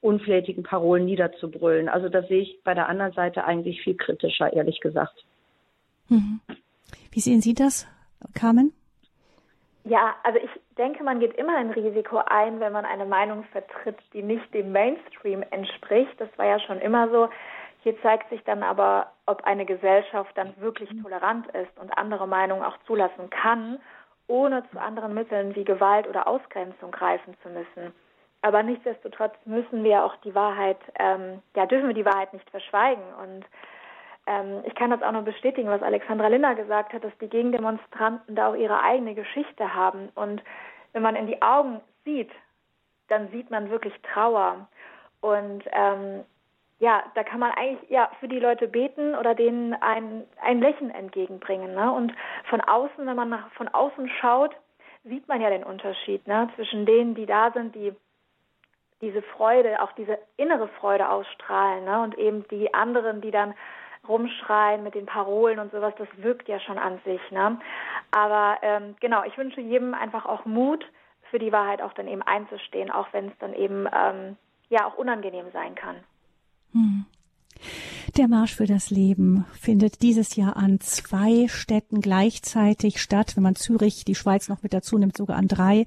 unflätigen Parolen niederzubrüllen. Also das sehe ich bei der anderen Seite eigentlich viel kritischer, ehrlich gesagt. Mhm. Wie sehen Sie das, Carmen? Ja, also ich denke, man geht immer ein Risiko ein, wenn man eine Meinung vertritt, die nicht dem Mainstream entspricht. Das war ja schon immer so. Hier zeigt sich dann aber, ob eine Gesellschaft dann wirklich tolerant ist und andere Meinungen auch zulassen kann, ohne zu anderen Mitteln wie Gewalt oder Ausgrenzung greifen zu müssen. Aber nichtsdestotrotz müssen wir auch die Wahrheit, ähm, ja, dürfen wir die Wahrheit nicht verschweigen. Und ähm, ich kann das auch nur bestätigen, was Alexandra Linder gesagt hat, dass die Gegendemonstranten da auch ihre eigene Geschichte haben. Und wenn man in die Augen sieht, dann sieht man wirklich Trauer. Und ähm, ja, da kann man eigentlich ja für die Leute beten oder denen ein, ein Lächeln entgegenbringen. Ne? Und von außen, wenn man nach, von außen schaut, sieht man ja den Unterschied ne? zwischen denen, die da sind, die diese Freude, auch diese innere Freude ausstrahlen. Ne? Und eben die anderen, die dann rumschreien mit den Parolen und sowas, das wirkt ja schon an sich. Ne? Aber ähm, genau, ich wünsche jedem einfach auch Mut, für die Wahrheit auch dann eben einzustehen, auch wenn es dann eben ähm, ja auch unangenehm sein kann. Hm. Der Marsch für das Leben findet dieses Jahr an zwei Städten gleichzeitig statt. Wenn man Zürich, die Schweiz noch mit dazu nimmt, sogar an drei.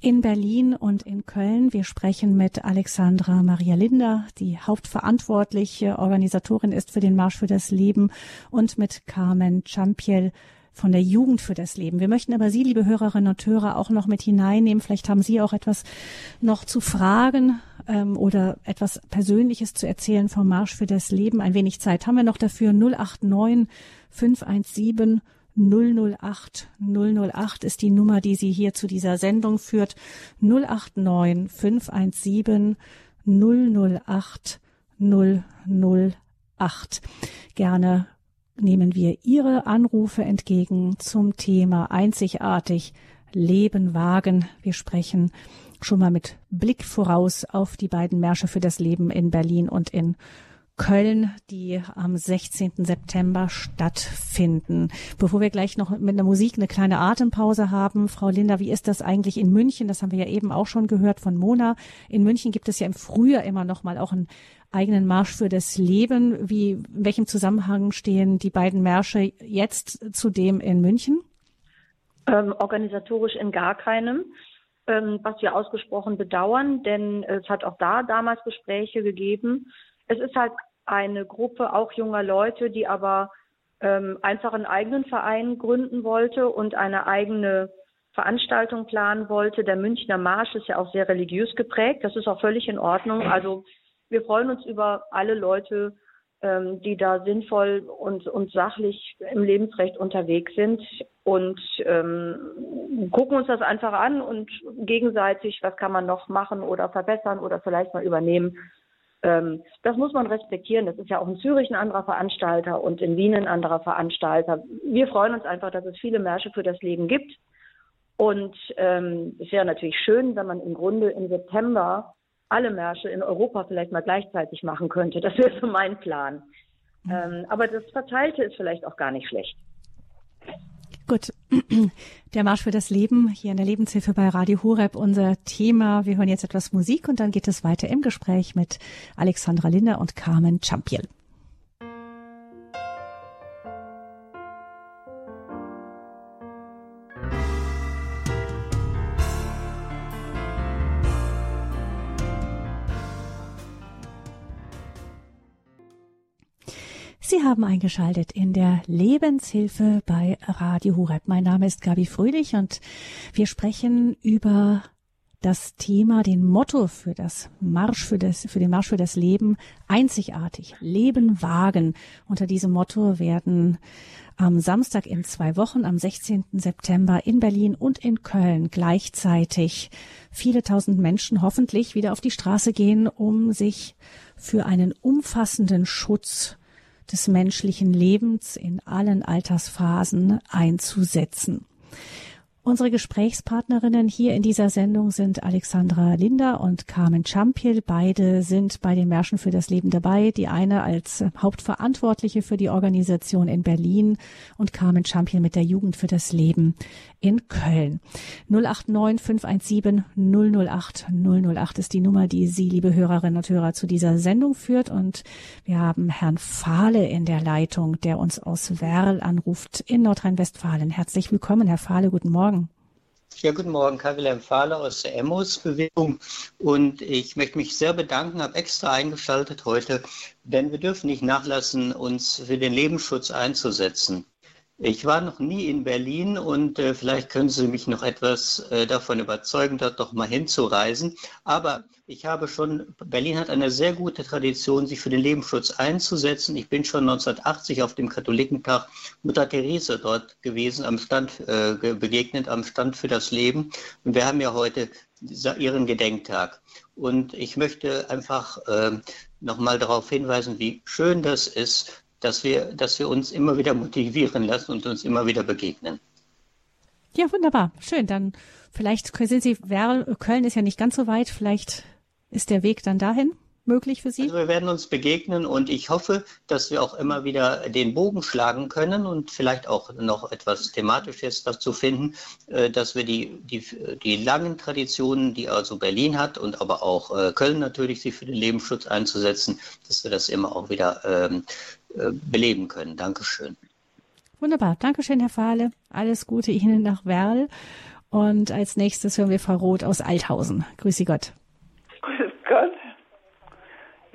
In Berlin und in Köln. Wir sprechen mit Alexandra Maria Linder, die hauptverantwortliche Organisatorin ist für den Marsch für das Leben und mit Carmen Champiel, von der Jugend für das Leben. Wir möchten aber Sie, liebe Hörerinnen und Hörer, auch noch mit hineinnehmen. Vielleicht haben Sie auch etwas noch zu fragen ähm, oder etwas Persönliches zu erzählen vom Marsch für das Leben. Ein wenig Zeit haben wir noch dafür. 089 517 008 008 ist die Nummer, die Sie hier zu dieser Sendung führt. 089 517 008 008. Gerne nehmen wir Ihre Anrufe entgegen zum Thema einzigartig Leben wagen. Wir sprechen schon mal mit Blick voraus auf die beiden Märsche für das Leben in Berlin und in Köln, die am 16. September stattfinden. Bevor wir gleich noch mit der Musik eine kleine Atempause haben, Frau Linda, wie ist das eigentlich in München? Das haben wir ja eben auch schon gehört von Mona. In München gibt es ja im Frühjahr immer noch mal auch einen eigenen Marsch für das Leben. Wie, in welchem Zusammenhang stehen die beiden Märsche jetzt zu dem in München? Ähm, organisatorisch in gar keinem, ähm, was wir ausgesprochen bedauern, denn es hat auch da damals Gespräche gegeben. Es ist halt eine Gruppe auch junger Leute, die aber ähm, einfach einen eigenen Verein gründen wollte und eine eigene Veranstaltung planen wollte. Der Münchner Marsch ist ja auch sehr religiös geprägt. Das ist auch völlig in Ordnung. Also wir freuen uns über alle Leute, ähm, die da sinnvoll und, und sachlich im Lebensrecht unterwegs sind und ähm, gucken uns das einfach an und gegenseitig, was kann man noch machen oder verbessern oder vielleicht mal übernehmen. Ähm, das muss man respektieren. Das ist ja auch in Zürich ein anderer Veranstalter und in Wien ein anderer Veranstalter. Wir freuen uns einfach, dass es viele Märsche für das Leben gibt. Und ähm, es wäre natürlich schön, wenn man im Grunde im September alle Märsche in Europa vielleicht mal gleichzeitig machen könnte. Das wäre so mein Plan. Mhm. Ähm, aber das Verteilte ist vielleicht auch gar nicht schlecht. Gut, der Marsch für das Leben hier in der Lebenshilfe bei Radio Horeb, unser Thema. Wir hören jetzt etwas Musik und dann geht es weiter im Gespräch mit Alexandra Linder und Carmen Champiel. Sie haben eingeschaltet in der Lebenshilfe bei Radio Hureb. Mein Name ist Gabi Fröhlich und wir sprechen über das Thema, den Motto für das Marsch für das, für den Marsch für das Leben einzigartig. Leben wagen. Unter diesem Motto werden am Samstag in zwei Wochen, am 16. September in Berlin und in Köln gleichzeitig viele tausend Menschen hoffentlich wieder auf die Straße gehen, um sich für einen umfassenden Schutz des menschlichen Lebens in allen Altersphasen einzusetzen. Unsere Gesprächspartnerinnen hier in dieser Sendung sind Alexandra Linder und Carmen Champiel. Beide sind bei den Märschen für das Leben dabei. Die eine als Hauptverantwortliche für die Organisation in Berlin und Carmen Champiel mit der Jugend für das Leben in Köln. 089 517 008 008 ist die Nummer, die Sie, liebe Hörerinnen und Hörer, zu dieser Sendung führt. Und wir haben Herrn Fahle in der Leitung, der uns aus Werl anruft in Nordrhein-Westfalen. Herzlich willkommen, Herr Fahle. Guten Morgen. Ja, guten Morgen, Karl-Wilhelm Fahler aus der Emmos-Bewegung. Und ich möchte mich sehr bedanken, habe extra eingeschaltet heute, denn wir dürfen nicht nachlassen, uns für den Lebensschutz einzusetzen. Ich war noch nie in Berlin und äh, vielleicht können Sie mich noch etwas äh, davon überzeugen, dort doch mal hinzureisen. Aber ich habe schon, Berlin hat eine sehr gute Tradition, sich für den Lebensschutz einzusetzen. Ich bin schon 1980 auf dem Katholikentag Mutter Therese dort gewesen, am Stand äh, begegnet, am Stand für das Leben. Und wir haben ja heute ihren Gedenktag. Und ich möchte einfach äh, nochmal darauf hinweisen, wie schön das ist, dass wir, dass wir uns immer wieder motivieren lassen und uns immer wieder begegnen. Ja, wunderbar. Schön. Dann vielleicht sind Sie, Köln ist ja nicht ganz so weit, vielleicht ist der Weg dann dahin? möglich für Sie? Also wir werden uns begegnen und ich hoffe, dass wir auch immer wieder den Bogen schlagen können und vielleicht auch noch etwas thematisch jetzt dazu finden, äh, dass wir die, die, die langen Traditionen, die also Berlin hat und aber auch äh, Köln natürlich, sich für den Lebensschutz einzusetzen, dass wir das immer auch wieder ähm, äh, beleben können. Dankeschön. Wunderbar. Dankeschön, Herr Fahle. Alles Gute Ihnen nach Werl. Und als nächstes hören wir Frau Roth aus Althausen. Grüße Gott. Grüß Gott.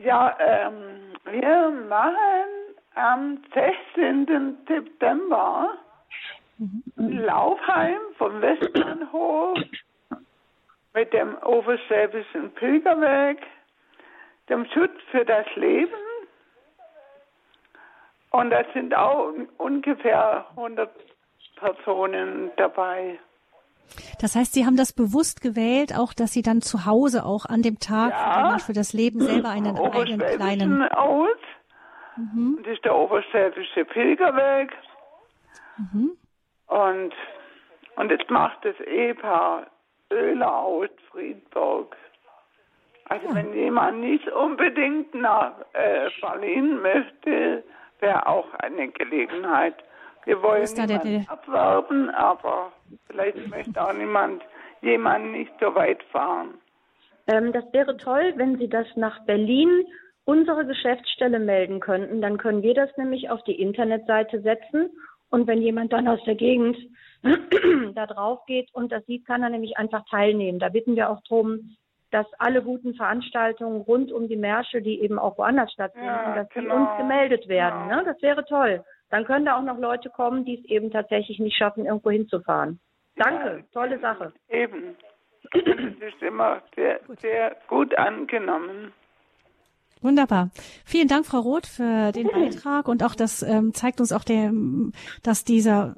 Ja, ähm, wir machen am 16. September mhm. Laufheim vom Westbahnhof mit dem Oberschwäbischen Pilgerweg, dem Schutz für das Leben. Und da sind auch ungefähr 100 Personen dabei. Das heißt, Sie haben das bewusst gewählt, auch dass Sie dann zu Hause auch an dem Tag ja, für das Leben selber einen eigenen kleinen aus. Mhm. Das ist der Oberschwäbische Pilgerweg. Mhm. Und, und jetzt macht das Ehepaar Öler aus Friedburg. Also ja. wenn jemand nicht unbedingt nach äh, Berlin möchte, wäre auch eine Gelegenheit. Wir wollen niemanden abwerben, aber vielleicht möchte auch niemand, jemand nicht so weit fahren. Ähm, das wäre toll, wenn Sie das nach Berlin unsere Geschäftsstelle melden könnten. Dann können wir das nämlich auf die Internetseite setzen. Und wenn jemand dann aus der Gegend da drauf geht und das sieht, kann er nämlich einfach teilnehmen. Da bitten wir auch darum, dass alle guten Veranstaltungen rund um die Märsche, die eben auch woanders stattfinden, ja, dass genau. die uns gemeldet werden. Genau. Ne? Das wäre toll dann können da auch noch Leute kommen, die es eben tatsächlich nicht schaffen, irgendwo hinzufahren. Danke, ja, tolle Sache. Eben. Das ist immer sehr, sehr gut angenommen. Wunderbar. Vielen Dank, Frau Roth, für den Beitrag und auch das ähm, zeigt uns auch der, dass dieser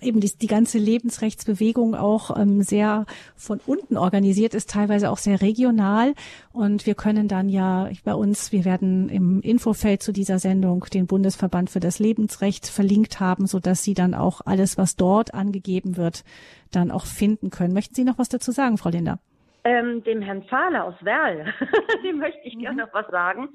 eben die, die ganze Lebensrechtsbewegung auch ähm, sehr von unten organisiert ist, teilweise auch sehr regional. Und wir können dann ja bei uns, wir werden im Infofeld zu dieser Sendung den Bundesverband für das Lebensrecht verlinkt haben, so dass Sie dann auch alles, was dort angegeben wird, dann auch finden können. Möchten Sie noch was dazu sagen, Frau Linder? Ähm, dem Herrn Zahler aus Werl, dem möchte ich mhm. gerne noch was sagen.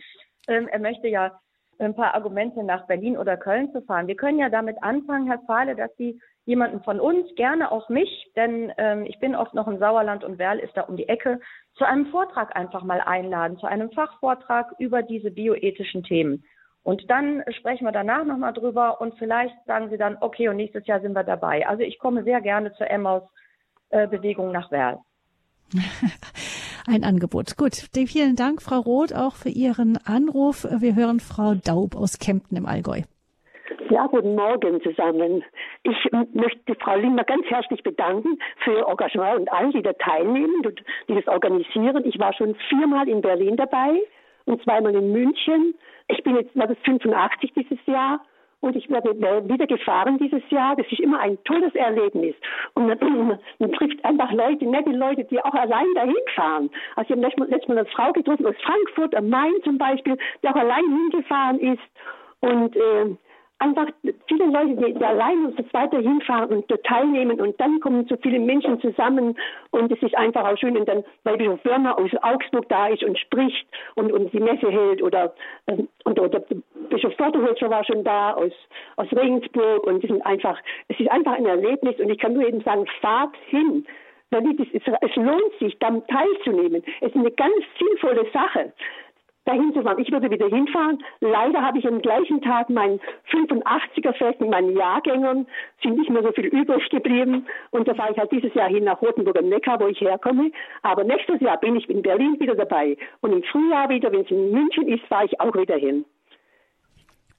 Ähm, er möchte ja ein paar Argumente nach Berlin oder Köln zu fahren. Wir können ja damit anfangen, Herr Fahle, dass Sie jemanden von uns, gerne auch mich, denn ähm, ich bin oft noch im Sauerland und Werl ist da um die Ecke, zu einem Vortrag einfach mal einladen, zu einem Fachvortrag über diese bioethischen Themen. Und dann sprechen wir danach nochmal drüber und vielleicht sagen Sie dann, okay, und nächstes Jahr sind wir dabei. Also ich komme sehr gerne zur Emmaus-Bewegung äh, nach Werl. Ein Angebot. Gut, vielen Dank, Frau Roth, auch für Ihren Anruf. Wir hören Frau Daub aus Kempten im Allgäu. Ja, guten Morgen zusammen. Ich möchte Frau Lindner ganz herzlich bedanken für ihr Engagement und allen, die da teilnehmen und die das organisieren. Ich war schon viermal in Berlin dabei und zweimal in München. Ich bin jetzt 85 dieses Jahr und ich werde wieder gefahren dieses Jahr. Das ist immer ein tolles Erlebnis. Und man, man trifft einfach Leute, nette Leute, die auch allein dahin fahren. Also ich habe letztes Mal, eine Frau getroffen aus Frankfurt am Main zum Beispiel, die auch allein hingefahren ist. Und äh, einfach viele Leute, die, die allein und zu zweit hinfahren und teilnehmen und dann kommen so viele Menschen zusammen und es ist einfach auch schön und dann, weil Bischof Börner aus Augsburg da ist und spricht und, und die Messe hält oder, ähm, und, oder Bischof Vorderholzer war schon da aus, aus Regensburg und es sind einfach, es ist einfach ein Erlebnis und ich kann nur eben sagen, fahrt hin. Es lohnt sich, dann teilzunehmen. Es ist eine ganz sinnvolle Sache dahin zu fahren. Ich würde wieder hinfahren. Leider habe ich am gleichen Tag mein 85er-Fest mit meinen Jahrgängern, sind nicht mehr so viel übrig geblieben. Und da fahre ich halt dieses Jahr hin nach Rotenburg am Neckar, wo ich herkomme. Aber nächstes Jahr bin ich in Berlin wieder dabei. Und im Frühjahr wieder, wenn es in München ist, fahre ich auch wieder hin.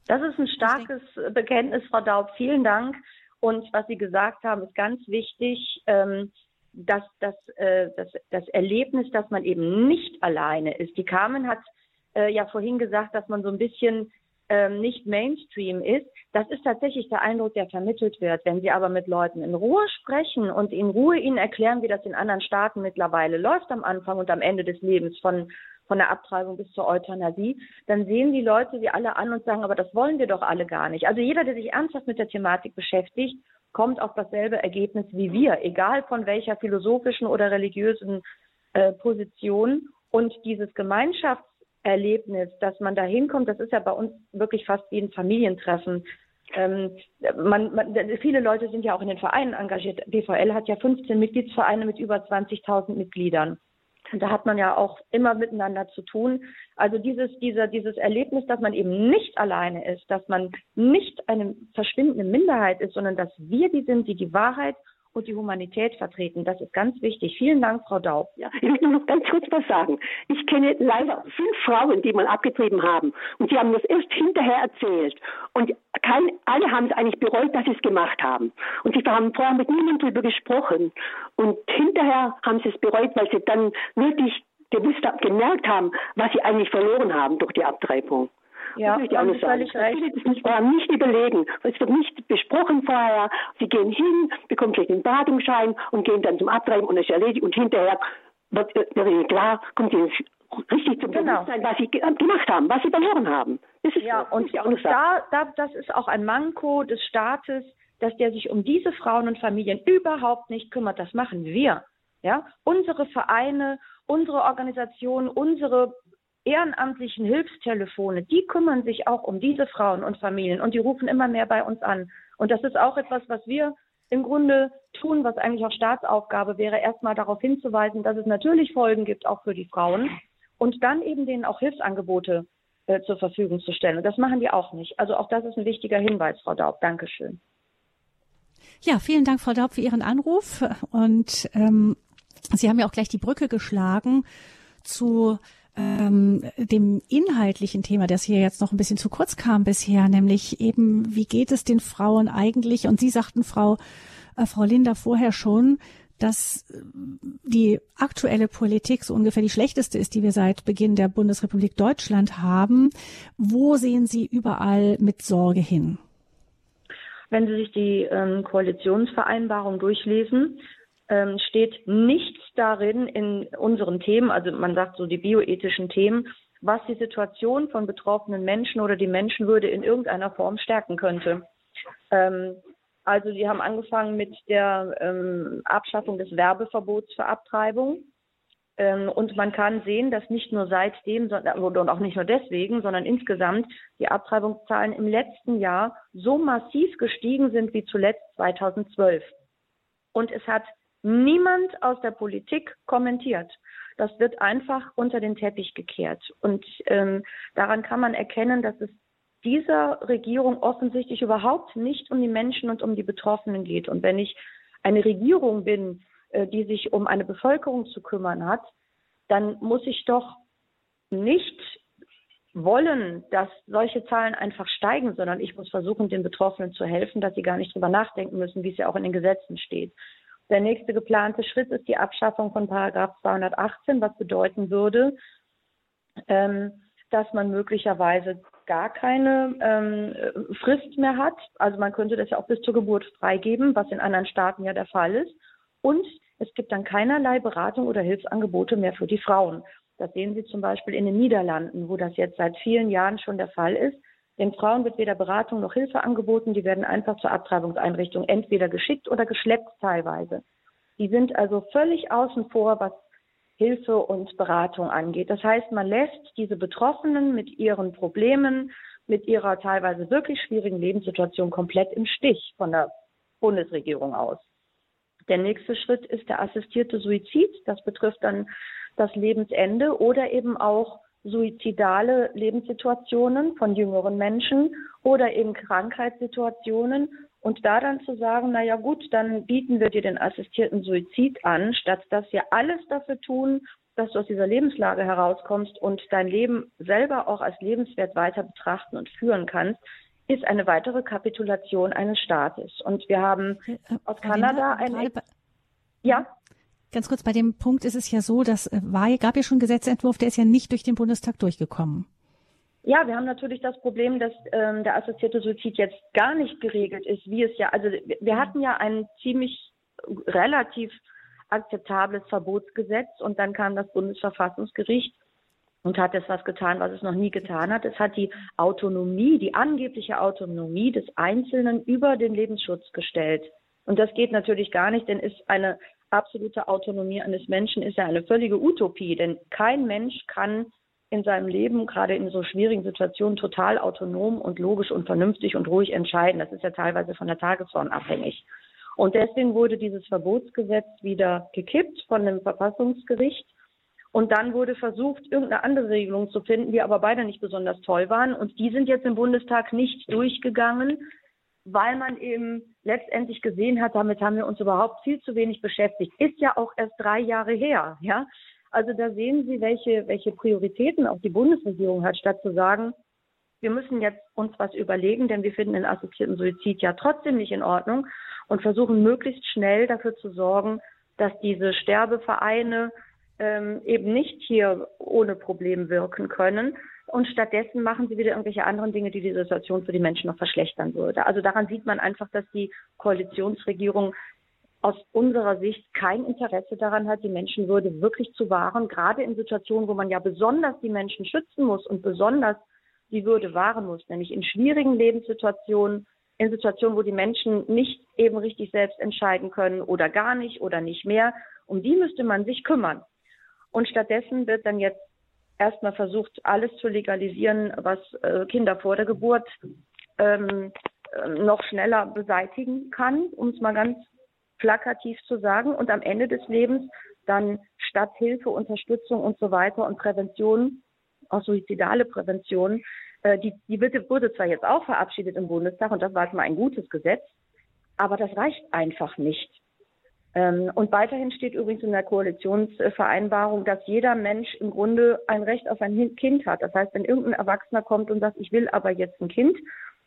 Das ist ein starkes Bekenntnis, Frau Daub. Vielen Dank. Und was Sie gesagt haben, ist ganz wichtig. Ähm, dass das, äh, das, das Erlebnis, dass man eben nicht alleine ist. Die Carmen hat äh, ja vorhin gesagt, dass man so ein bisschen ähm, nicht Mainstream ist. Das ist tatsächlich der Eindruck, der vermittelt wird. Wenn Sie aber mit Leuten in Ruhe sprechen und in Ruhe ihnen erklären, wie das in anderen Staaten mittlerweile läuft am Anfang und am Ende des Lebens von von der Abtreibung bis zur Euthanasie, dann sehen die Leute sie alle an und sagen, aber das wollen wir doch alle gar nicht. Also jeder, der sich ernsthaft mit der Thematik beschäftigt, kommt auf dasselbe Ergebnis wie wir, egal von welcher philosophischen oder religiösen äh, Position. Und dieses Gemeinschafts Erlebnis, dass man da hinkommt. Das ist ja bei uns wirklich fast wie ein Familientreffen. Ähm, man, man, viele Leute sind ja auch in den Vereinen engagiert. BVL hat ja 15 Mitgliedsvereine mit über 20.000 Mitgliedern. Und da hat man ja auch immer miteinander zu tun. Also dieses, dieser, dieses Erlebnis, dass man eben nicht alleine ist, dass man nicht eine verschwindende Minderheit ist, sondern dass wir die sind, die die Wahrheit und die Humanität vertreten. Das ist ganz wichtig. Vielen Dank, Frau Daub. Ja, ich möchte nur noch ganz kurz was sagen. Ich kenne leider fünf Frauen, die mal abgetrieben haben. Und sie haben das erst hinterher erzählt. Und kein, alle haben es eigentlich bereut, dass sie es gemacht haben. Und sie haben vorher mit niemandem darüber gesprochen. Und hinterher haben sie es bereut, weil sie dann wirklich gewusst haben, gemerkt haben, was sie eigentlich verloren haben durch die Abtreibung. Ja, das haben Sie völlig recht. Das nicht, nicht überlegen. Es wird nicht besprochen vorher. Sie gehen hin, bekommen vielleicht den Badungsschein und gehen dann zum Abtreiben und es ist erledigt und hinterher wird, wird Ihnen klar, kommt Ihnen richtig zum genau. Bewusstsein, was Sie gemacht haben, was Sie verloren haben. Das ist ja, und, und da, da, das ist auch ein Manko des Staates, dass der sich um diese Frauen und Familien überhaupt nicht kümmert. Das machen wir. Ja, unsere Vereine, unsere Organisationen, unsere ehrenamtlichen Hilfstelefone, die kümmern sich auch um diese Frauen und Familien und die rufen immer mehr bei uns an. Und das ist auch etwas, was wir im Grunde tun, was eigentlich auch Staatsaufgabe wäre, erstmal darauf hinzuweisen, dass es natürlich Folgen gibt, auch für die Frauen und dann eben denen auch Hilfsangebote äh, zur Verfügung zu stellen. Und das machen die auch nicht. Also auch das ist ein wichtiger Hinweis, Frau Daub. Dankeschön. Ja, vielen Dank, Frau Daub, für Ihren Anruf. Und ähm, Sie haben ja auch gleich die Brücke geschlagen zu ähm, dem inhaltlichen Thema, das hier jetzt noch ein bisschen zu kurz kam bisher, nämlich eben, wie geht es den Frauen eigentlich? Und Sie sagten, Frau, äh, Frau Linda, vorher schon, dass äh, die aktuelle Politik so ungefähr die schlechteste ist, die wir seit Beginn der Bundesrepublik Deutschland haben. Wo sehen Sie überall mit Sorge hin? Wenn Sie sich die ähm, Koalitionsvereinbarung durchlesen, ähm, steht nichts darin in unseren Themen, also man sagt so die bioethischen Themen, was die Situation von betroffenen Menschen oder die Menschenwürde in irgendeiner Form stärken könnte. Ähm, also die haben angefangen mit der ähm, Abschaffung des Werbeverbots für Abtreibung. Ähm, und man kann sehen, dass nicht nur seitdem, sondern, und auch nicht nur deswegen, sondern insgesamt die Abtreibungszahlen im letzten Jahr so massiv gestiegen sind wie zuletzt 2012. Und es hat niemand aus der Politik kommentiert. Das wird einfach unter den Teppich gekehrt. Und ähm, daran kann man erkennen, dass es dieser Regierung offensichtlich überhaupt nicht um die Menschen und um die Betroffenen geht. Und wenn ich eine Regierung bin, äh, die sich um eine Bevölkerung zu kümmern hat, dann muss ich doch nicht wollen, dass solche Zahlen einfach steigen, sondern ich muss versuchen, den Betroffenen zu helfen, dass sie gar nicht drüber nachdenken müssen, wie es ja auch in den Gesetzen steht. Der nächste geplante Schritt ist die Abschaffung von Paragraph 218, was bedeuten würde, ähm, dass man möglicherweise gar keine ähm, Frist mehr hat. Also man könnte das ja auch bis zur Geburt freigeben, was in anderen Staaten ja der Fall ist. Und es gibt dann keinerlei Beratung oder Hilfsangebote mehr für die Frauen. Das sehen Sie zum Beispiel in den Niederlanden, wo das jetzt seit vielen Jahren schon der Fall ist. Den Frauen wird weder Beratung noch Hilfe angeboten. Die werden einfach zur Abtreibungseinrichtung entweder geschickt oder geschleppt teilweise. Die sind also völlig außen vor, was Hilfe und Beratung angeht. Das heißt, man lässt diese Betroffenen mit ihren Problemen, mit ihrer teilweise wirklich schwierigen Lebenssituation komplett im Stich von der Bundesregierung aus. Der nächste Schritt ist der assistierte Suizid. Das betrifft dann das Lebensende oder eben auch suizidale Lebenssituationen von jüngeren Menschen oder eben Krankheitssituationen und da dann zu sagen, na ja gut, dann bieten wir dir den assistierten Suizid an, statt dass wir alles dafür tun, dass du aus dieser Lebenslage herauskommst und dein Leben selber auch als lebenswert weiter betrachten und führen kannst, ist eine weitere Kapitulation eines Staates. Und wir haben äh, aus Kanada ein ja Ganz kurz, bei dem Punkt ist es ja so, dass äh, war, gab ja schon einen Gesetzentwurf, der ist ja nicht durch den Bundestag durchgekommen. Ja, wir haben natürlich das Problem, dass ähm, der assoziierte Suizid jetzt gar nicht geregelt ist, wie es ja, also wir hatten ja ein ziemlich relativ akzeptables Verbotsgesetz und dann kam das Bundesverfassungsgericht und hat etwas getan, was es noch nie getan hat. Es hat die Autonomie, die angebliche Autonomie des Einzelnen über den Lebensschutz gestellt. Und das geht natürlich gar nicht, denn ist eine absolute Autonomie eines Menschen ist ja eine völlige Utopie, denn kein Mensch kann in seinem Leben, gerade in so schwierigen Situationen, total autonom und logisch und vernünftig und ruhig entscheiden. Das ist ja teilweise von der Tagesform abhängig. Und deswegen wurde dieses Verbotsgesetz wieder gekippt von dem Verfassungsgericht. Und dann wurde versucht, irgendeine andere Regelung zu finden, die aber beide nicht besonders toll waren. Und die sind jetzt im Bundestag nicht durchgegangen, weil man eben letztendlich gesehen hat, damit haben wir uns überhaupt viel zu wenig beschäftigt. Ist ja auch erst drei Jahre her, ja. Also da sehen Sie, welche, welche Prioritäten auch die Bundesregierung hat, statt zu sagen, wir müssen jetzt uns was überlegen, denn wir finden den assoziierten Suizid ja trotzdem nicht in Ordnung und versuchen möglichst schnell dafür zu sorgen, dass diese Sterbevereine ähm, eben nicht hier ohne Problem wirken können. Und stattdessen machen sie wieder irgendwelche anderen Dinge, die die Situation für die Menschen noch verschlechtern würde. Also daran sieht man einfach, dass die Koalitionsregierung aus unserer Sicht kein Interesse daran hat, die Menschenwürde wirklich zu wahren, gerade in Situationen, wo man ja besonders die Menschen schützen muss und besonders die Würde wahren muss, nämlich in schwierigen Lebenssituationen, in Situationen, wo die Menschen nicht eben richtig selbst entscheiden können oder gar nicht oder nicht mehr. Um die müsste man sich kümmern. Und stattdessen wird dann jetzt erstmal versucht, alles zu legalisieren, was äh, Kinder vor der Geburt ähm, äh, noch schneller beseitigen kann, um es mal ganz plakativ zu sagen. Und am Ende des Lebens dann statt Hilfe, Unterstützung und so weiter und Prävention, auch suizidale Prävention, äh, die, die Bitte wurde zwar jetzt auch verabschiedet im Bundestag und das war jetzt mal ein gutes Gesetz, aber das reicht einfach nicht. Ähm, und weiterhin steht übrigens in der Koalitionsvereinbarung, dass jeder Mensch im Grunde ein Recht auf ein Kind hat. Das heißt, wenn irgendein Erwachsener kommt und sagt, ich will aber jetzt ein Kind,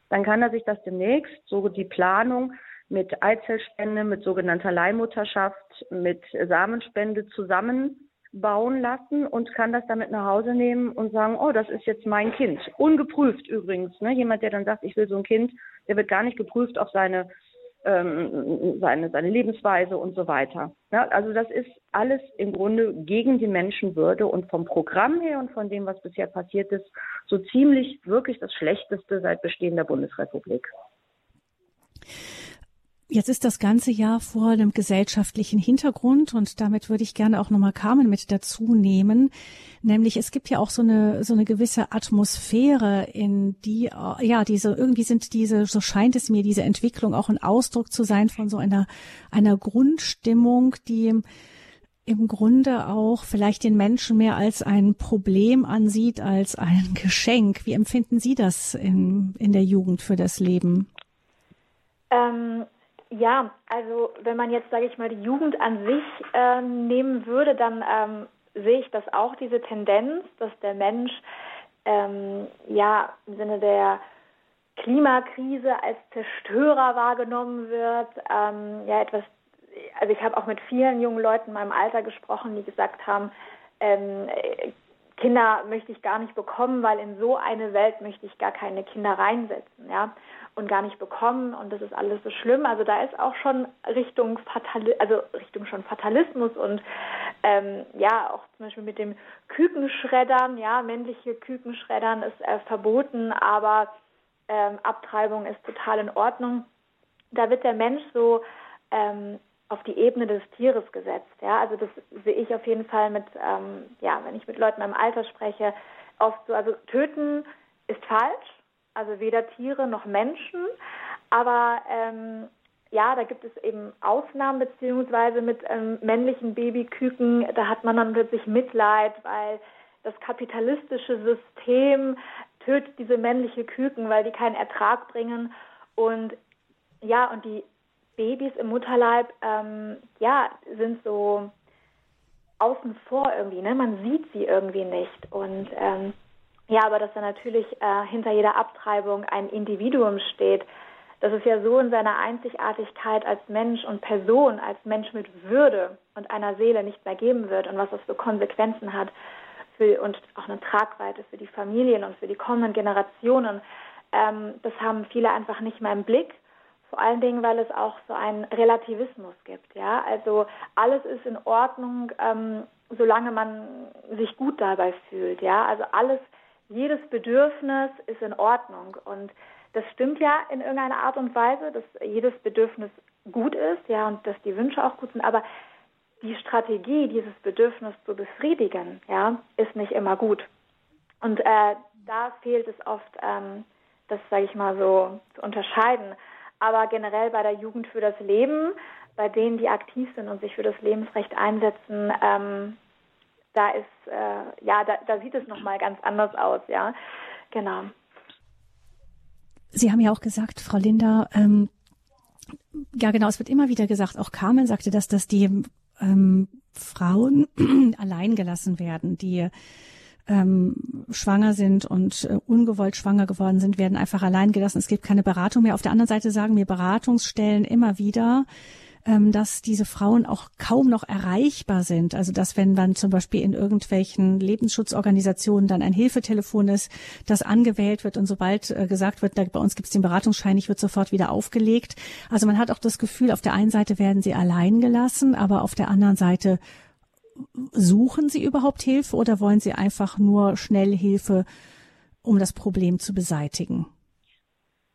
dann kann er sich das demnächst, so die Planung, mit Eizellspende, mit sogenannter Leihmutterschaft, mit Samenspende zusammenbauen lassen und kann das damit nach Hause nehmen und sagen, oh, das ist jetzt mein Kind. Ungeprüft übrigens. Ne? Jemand, der dann sagt, ich will so ein Kind, der wird gar nicht geprüft auf seine ähm, seine, seine Lebensweise und so weiter. Ja, also das ist alles im Grunde gegen die Menschenwürde und vom Programm her und von dem, was bisher passiert ist, so ziemlich wirklich das Schlechteste seit Bestehen der Bundesrepublik. Jetzt ist das ganze Jahr vor einem gesellschaftlichen Hintergrund und damit würde ich gerne auch nochmal Carmen mit dazu nehmen. Nämlich es gibt ja auch so eine, so eine gewisse Atmosphäre, in die, ja, diese, irgendwie sind diese, so scheint es mir, diese Entwicklung auch ein Ausdruck zu sein von so einer, einer Grundstimmung, die im Grunde auch vielleicht den Menschen mehr als ein Problem ansieht als ein Geschenk. Wie empfinden Sie das in, in der Jugend für das Leben? Ähm ja, also wenn man jetzt, sage ich mal, die Jugend an sich äh, nehmen würde, dann ähm, sehe ich das auch, diese Tendenz, dass der Mensch ähm, ja im Sinne der Klimakrise als Zerstörer wahrgenommen wird. Ähm, ja, etwas, also ich habe auch mit vielen jungen Leuten in meinem Alter gesprochen, die gesagt haben, ähm, Kinder möchte ich gar nicht bekommen, weil in so eine Welt möchte ich gar keine Kinder reinsetzen, ja und gar nicht bekommen und das ist alles so schlimm. Also da ist auch schon Richtung Fatali also Richtung schon Fatalismus und ähm, ja auch zum Beispiel mit dem Kükenschreddern, ja männliche Kükenschreddern ist äh, verboten, aber ähm, Abtreibung ist total in Ordnung. Da wird der Mensch so ähm, auf die Ebene des Tieres gesetzt. Ja, also das sehe ich auf jeden Fall mit, ähm, ja, wenn ich mit Leuten im Alter spreche, oft so, also töten ist falsch, also weder Tiere noch Menschen. Aber ähm, ja, da gibt es eben Ausnahmen, beziehungsweise mit ähm, männlichen Babyküken, da hat man dann plötzlich Mitleid, weil das kapitalistische System tötet diese männliche Küken, weil die keinen Ertrag bringen. Und ja, und die Babys im Mutterleib, ähm, ja, sind so außen vor irgendwie, ne? Man sieht sie irgendwie nicht. Und ähm, ja, aber dass da natürlich äh, hinter jeder Abtreibung ein Individuum steht, dass es ja so in seiner Einzigartigkeit als Mensch und Person, als Mensch mit Würde und einer Seele nicht mehr geben wird und was das für Konsequenzen hat für, und auch eine Tragweite für die Familien und für die kommenden Generationen, ähm, das haben viele einfach nicht mehr im Blick. Vor allen Dingen, weil es auch so einen Relativismus gibt. Ja, also alles ist in Ordnung, ähm, solange man sich gut dabei fühlt. Ja, also alles jedes Bedürfnis ist in Ordnung. Und das stimmt ja in irgendeiner Art und Weise, dass jedes Bedürfnis gut ist, ja, und dass die Wünsche auch gut sind. Aber die Strategie, dieses Bedürfnis zu befriedigen, ja, ist nicht immer gut. Und äh, da fehlt es oft, ähm, das sage ich mal so zu unterscheiden. Aber generell bei der Jugend für das Leben, bei denen, die aktiv sind und sich für das Lebensrecht einsetzen, ähm, da ist, äh, ja, da, da sieht es nochmal ganz anders aus, ja. Genau. Sie haben ja auch gesagt, Frau Linda, ähm, ja genau, es wird immer wieder gesagt, auch Carmen sagte das, dass die ähm, Frauen allein gelassen werden, die ähm, schwanger sind und äh, ungewollt schwanger geworden sind, werden einfach allein gelassen. Es gibt keine Beratung mehr. Auf der anderen Seite sagen mir Beratungsstellen immer wieder, ähm, dass diese Frauen auch kaum noch erreichbar sind. Also dass wenn dann zum Beispiel in irgendwelchen Lebensschutzorganisationen dann ein Hilfetelefon ist, das angewählt wird und sobald äh, gesagt wird, da, bei uns gibt es den Beratungsschein, ich wird sofort wieder aufgelegt. Also man hat auch das Gefühl, auf der einen Seite werden sie allein gelassen, aber auf der anderen Seite suchen sie überhaupt Hilfe oder wollen sie einfach nur schnell Hilfe, um das Problem zu beseitigen?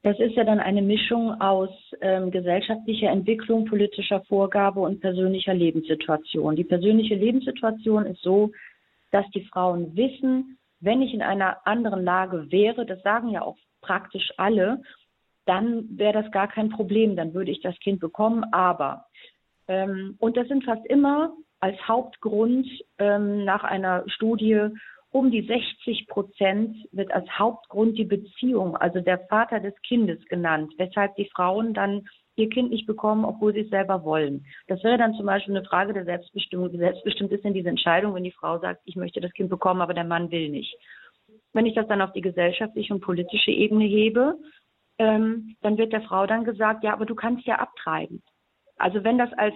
Das ist ja dann eine Mischung aus ähm, gesellschaftlicher Entwicklung, politischer Vorgabe und persönlicher Lebenssituation. Die persönliche Lebenssituation ist so, dass die Frauen wissen, wenn ich in einer anderen Lage wäre, das sagen ja auch praktisch alle, dann wäre das gar kein Problem, dann würde ich das Kind bekommen. Aber, ähm, und das sind fast immer als Hauptgrund ähm, nach einer Studie um die 60 Prozent wird als Hauptgrund die Beziehung, also der Vater des Kindes genannt, weshalb die Frauen dann ihr Kind nicht bekommen, obwohl sie es selber wollen. Das wäre dann zum Beispiel eine Frage der Selbstbestimmung. Wie selbstbestimmt ist denn diese Entscheidung, wenn die Frau sagt, ich möchte das Kind bekommen, aber der Mann will nicht. Wenn ich das dann auf die gesellschaftliche und politische Ebene hebe, ähm, dann wird der Frau dann gesagt, ja, aber du kannst ja abtreiben. Also wenn das als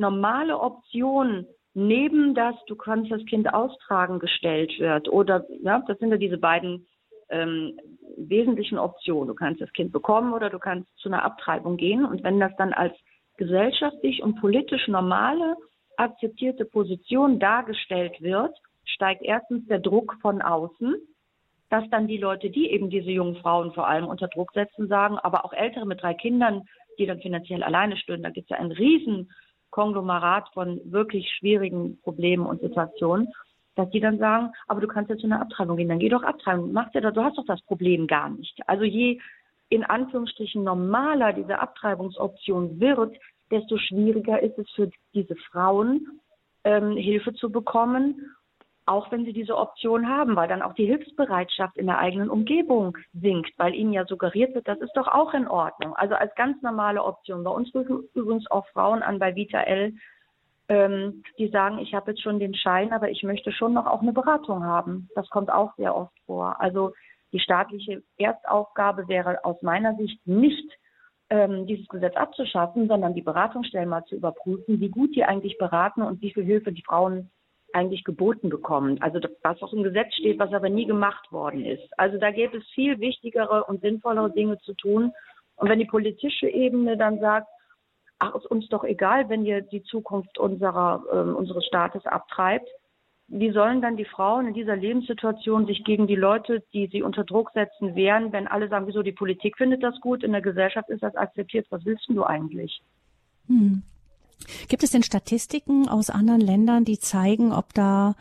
normale Option neben das, du kannst das Kind austragen, gestellt wird. Oder, ja, das sind ja diese beiden ähm, wesentlichen Optionen. Du kannst das Kind bekommen oder du kannst zu einer Abtreibung gehen. Und wenn das dann als gesellschaftlich und politisch normale, akzeptierte Position dargestellt wird, steigt erstens der Druck von außen, dass dann die Leute, die eben diese jungen Frauen vor allem unter Druck setzen, sagen, aber auch Ältere mit drei Kindern, die dann finanziell alleine stehen, da gibt es ja einen riesen Konglomerat von wirklich schwierigen Problemen und Situationen, dass die dann sagen, aber du kannst jetzt zu einer Abtreibung gehen, dann geh doch abtreiben, mach dir doch, du hast doch das Problem gar nicht. Also je in Anführungsstrichen normaler diese Abtreibungsoption wird, desto schwieriger ist es für diese Frauen, ähm, Hilfe zu bekommen auch wenn sie diese Option haben, weil dann auch die Hilfsbereitschaft in der eigenen Umgebung sinkt, weil ihnen ja suggeriert wird, das ist doch auch in Ordnung. Also als ganz normale Option. Bei uns rufen übrigens auch Frauen an bei Vita L, ähm, die sagen, ich habe jetzt schon den Schein, aber ich möchte schon noch auch eine Beratung haben. Das kommt auch sehr oft vor. Also die staatliche Erstaufgabe wäre aus meiner Sicht nicht, ähm, dieses Gesetz abzuschaffen, sondern die Beratungsstellen mal zu überprüfen, wie gut die eigentlich beraten und wie viel Hilfe die Frauen eigentlich geboten bekommen. Also was auch im Gesetz steht, was aber nie gemacht worden ist. Also da gäbe es viel wichtigere und sinnvollere Dinge zu tun. Und wenn die politische Ebene dann sagt, ach, ist uns doch egal, wenn ihr die Zukunft unserer, äh, unseres Staates abtreibt, wie sollen dann die Frauen in dieser Lebenssituation sich gegen die Leute, die sie unter Druck setzen, wehren, wenn alle sagen, wieso die Politik findet das gut, in der Gesellschaft ist das akzeptiert, was willst du eigentlich? Hm. Gibt es denn Statistiken aus anderen Ländern, die zeigen, ob da,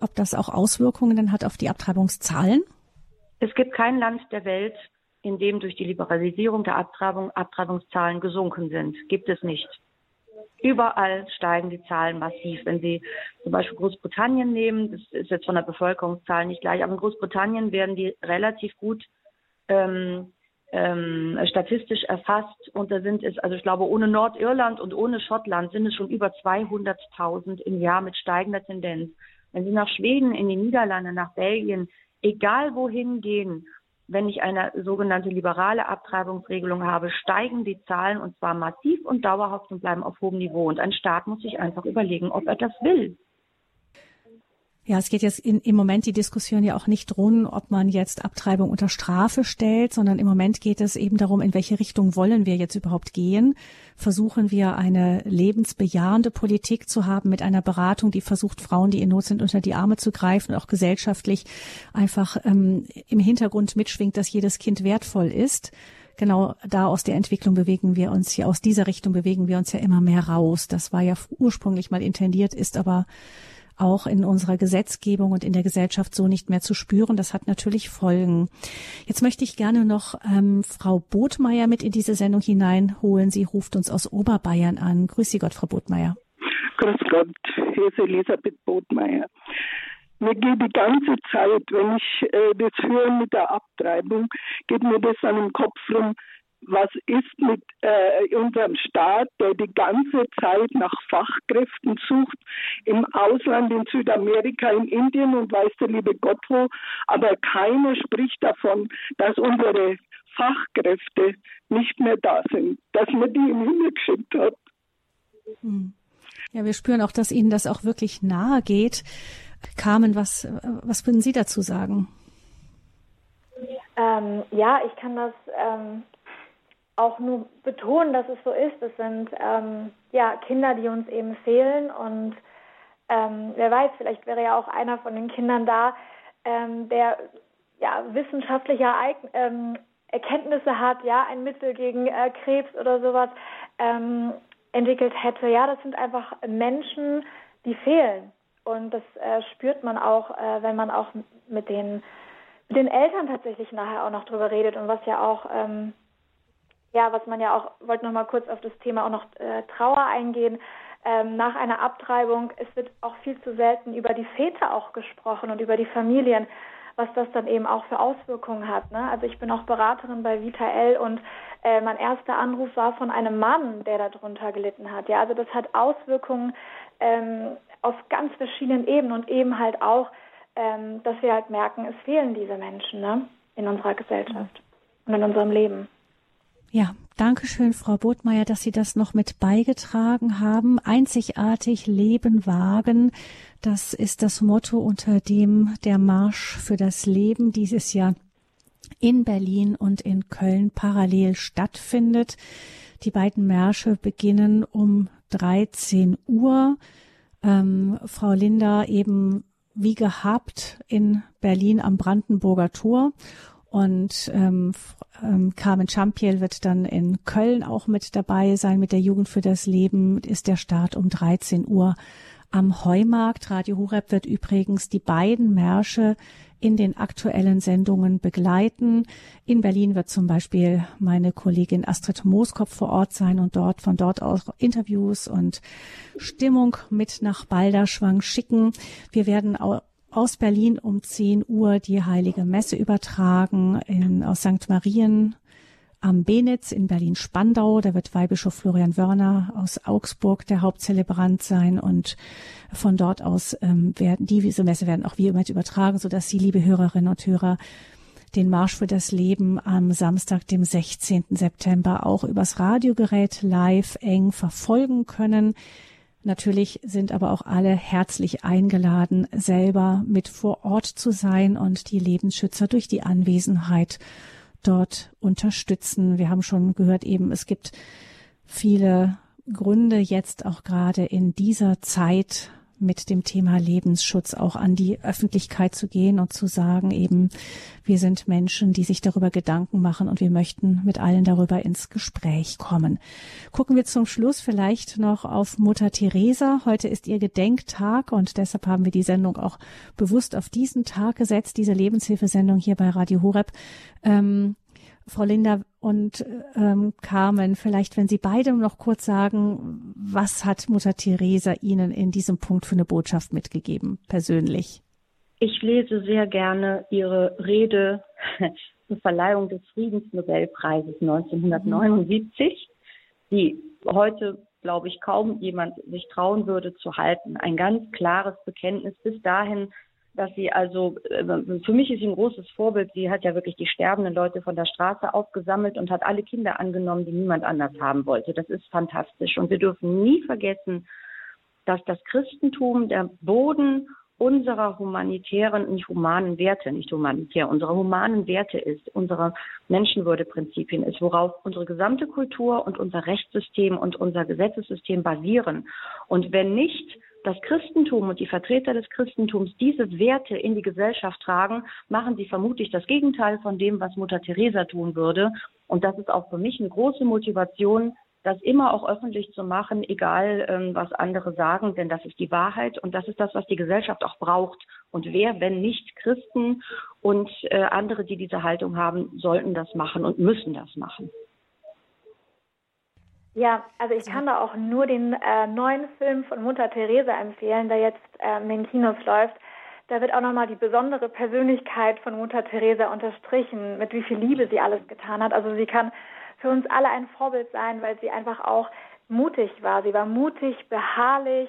ob das auch Auswirkungen dann hat auf die Abtreibungszahlen? Es gibt kein Land der Welt, in dem durch die Liberalisierung der Abtreibung Abtreibungszahlen gesunken sind. Gibt es nicht. Überall steigen die Zahlen massiv. Wenn Sie zum Beispiel Großbritannien nehmen, das ist jetzt von der Bevölkerungszahl nicht gleich, aber in Großbritannien werden die relativ gut ähm, ähm, statistisch erfasst. Und da sind es, also ich glaube, ohne Nordirland und ohne Schottland sind es schon über 200.000 im Jahr mit steigender Tendenz. Wenn Sie nach Schweden, in die Niederlande, nach Belgien, egal wohin gehen, wenn ich eine sogenannte liberale Abtreibungsregelung habe, steigen die Zahlen und zwar massiv und dauerhaft und bleiben auf hohem Niveau. Und ein Staat muss sich einfach überlegen, ob er das will. Ja, es geht jetzt in, im Moment die Diskussion ja auch nicht drum, ob man jetzt Abtreibung unter Strafe stellt, sondern im Moment geht es eben darum, in welche Richtung wollen wir jetzt überhaupt gehen. Versuchen wir eine lebensbejahende Politik zu haben mit einer Beratung, die versucht, Frauen, die in Not sind, unter die Arme zu greifen und auch gesellschaftlich einfach ähm, im Hintergrund mitschwingt, dass jedes Kind wertvoll ist genau da aus der Entwicklung bewegen wir uns ja, aus dieser Richtung bewegen wir uns ja immer mehr raus. Das war ja ursprünglich mal intendiert, ist aber auch in unserer Gesetzgebung und in der Gesellschaft so nicht mehr zu spüren. Das hat natürlich Folgen. Jetzt möchte ich gerne noch ähm, Frau Botmeier mit in diese Sendung hineinholen. Sie ruft uns aus Oberbayern an. Grüß Sie Gott, Frau Botmeier. Grüß Gott, hier ist Elisabeth Botmeier. Mir geht die ganze Zeit, wenn ich äh, das höre mit der Abtreibung, geht mir das an den Kopf rum, was ist mit äh, unserem Staat, der die ganze Zeit nach Fachkräften sucht, im Ausland, in Südamerika, in Indien und weiß der liebe Gott wo, aber keiner spricht davon, dass unsere Fachkräfte nicht mehr da sind, dass man die im Himmel geschickt hat. Hm. Ja, wir spüren auch, dass Ihnen das auch wirklich nahe geht. Carmen, was, was würden Sie dazu sagen? Ähm, ja, ich kann das ähm, auch nur betonen, dass es so ist. Es sind ähm, ja Kinder, die uns eben fehlen und ähm, wer weiß, vielleicht wäre ja auch einer von den Kindern da, ähm, der ja wissenschaftliche ähm, Erkenntnisse hat, ja ein Mittel gegen äh, Krebs oder sowas ähm, entwickelt hätte. Ja, das sind einfach Menschen, die fehlen und das äh, spürt man auch, äh, wenn man auch mit den mit den Eltern tatsächlich nachher auch noch drüber redet und was ja auch ähm, ja, was man ja auch, wollte noch mal kurz auf das Thema auch noch äh, Trauer eingehen. Ähm, nach einer Abtreibung, es wird auch viel zu selten über die Väter auch gesprochen und über die Familien, was das dann eben auch für Auswirkungen hat. Ne? Also ich bin auch Beraterin bei Vita L und äh, mein erster Anruf war von einem Mann, der darunter gelitten hat. Ja, also das hat Auswirkungen ähm, auf ganz verschiedenen Ebenen und eben halt auch, ähm, dass wir halt merken, es fehlen diese Menschen ne? in unserer Gesellschaft und in unserem Leben. Ja, danke schön, Frau Botmeier, dass Sie das noch mit beigetragen haben. Einzigartig Leben wagen. Das ist das Motto, unter dem der Marsch für das Leben dieses Jahr in Berlin und in Köln parallel stattfindet. Die beiden Märsche beginnen um 13 Uhr. Ähm, Frau Linda eben wie gehabt in Berlin am Brandenburger Tor und ähm, ähm, Carmen Champiel wird dann in Köln auch mit dabei sein mit der Jugend für das Leben. Ist der Start um 13 Uhr am Heumarkt. Radio Horeb wird übrigens die beiden Märsche in den aktuellen Sendungen begleiten. In Berlin wird zum Beispiel meine Kollegin Astrid Mooskopf vor Ort sein und dort von dort aus Interviews und Stimmung mit nach Balderschwang schicken. Wir werden auch aus Berlin um 10 Uhr die Heilige Messe übertragen in, aus St. Marien am Benitz in Berlin-Spandau. Da wird Weihbischof Florian Wörner aus Augsburg der Hauptzelebrant sein und von dort aus ähm, werden diese Messe werden auch wir mit übertragen, sodass Sie, liebe Hörerinnen und Hörer, den Marsch für das Leben am Samstag, dem 16. September auch übers Radiogerät live eng verfolgen können. Natürlich sind aber auch alle herzlich eingeladen, selber mit vor Ort zu sein und die Lebensschützer durch die Anwesenheit dort unterstützen. Wir haben schon gehört eben, es gibt viele Gründe jetzt auch gerade in dieser Zeit mit dem Thema Lebensschutz auch an die Öffentlichkeit zu gehen und zu sagen, eben, wir sind Menschen, die sich darüber Gedanken machen und wir möchten mit allen darüber ins Gespräch kommen. Gucken wir zum Schluss vielleicht noch auf Mutter Teresa. Heute ist ihr Gedenktag und deshalb haben wir die Sendung auch bewusst auf diesen Tag gesetzt, diese Lebenshilfesendung hier bei Radio Horeb. Ähm, Frau Linda und ähm, Carmen, vielleicht, wenn Sie beide noch kurz sagen, was hat Mutter Teresa Ihnen in diesem Punkt für eine Botschaft mitgegeben, persönlich? Ich lese sehr gerne Ihre Rede zur Verleihung des Friedensnobelpreises 1979, die heute, glaube ich, kaum jemand sich trauen würde zu halten. Ein ganz klares Bekenntnis. Bis dahin dass sie also, äh, für mich ist sie ein großes Vorbild. Sie hat ja wirklich die sterbenden Leute von der Straße aufgesammelt und hat alle Kinder angenommen, die niemand anders haben wollte. Das ist fantastisch. Und wir dürfen nie vergessen, dass das Christentum der Boden unserer humanitären, nicht humanen Werte, nicht humanitär, unserer humanen Werte ist, unserer Menschenwürdeprinzipien ist, worauf unsere gesamte Kultur und unser Rechtssystem und unser Gesetzessystem basieren. Und wenn nicht das Christentum und die Vertreter des Christentums diese Werte in die Gesellschaft tragen, machen sie vermutlich das Gegenteil von dem, was Mutter Teresa tun würde. Und das ist auch für mich eine große Motivation, das immer auch öffentlich zu machen, egal ähm, was andere sagen, denn das ist die Wahrheit und das ist das, was die Gesellschaft auch braucht. Und wer, wenn nicht Christen und äh, andere, die diese Haltung haben, sollten das machen und müssen das machen. Ja, also ich kann da auch nur den äh, neuen Film von Mutter Teresa empfehlen, der jetzt äh, in den Kinos läuft. Da wird auch nochmal die besondere Persönlichkeit von Mutter Teresa unterstrichen, mit wie viel Liebe sie alles getan hat. Also sie kann für uns alle ein Vorbild sein, weil sie einfach auch mutig war. Sie war mutig, beharrlich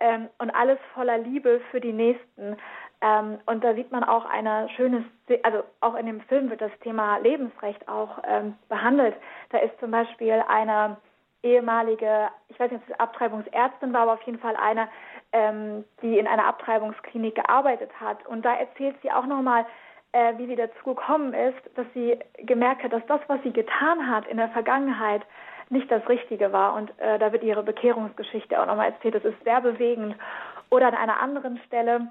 ähm, und alles voller Liebe für die Nächsten. Ähm, und da sieht man auch eine schöne, also auch in dem Film wird das Thema Lebensrecht auch ähm, behandelt. Da ist zum Beispiel eine ehemalige, ich weiß nicht, ob es Abtreibungsärztin war, aber auf jeden Fall eine, ähm, die in einer Abtreibungsklinik gearbeitet hat. Und da erzählt sie auch nochmal, äh, wie sie dazu gekommen ist, dass sie gemerkt hat, dass das, was sie getan hat in der Vergangenheit, nicht das Richtige war. Und äh, da wird ihre Bekehrungsgeschichte auch nochmal erzählt. Das ist sehr bewegend. Oder an einer anderen Stelle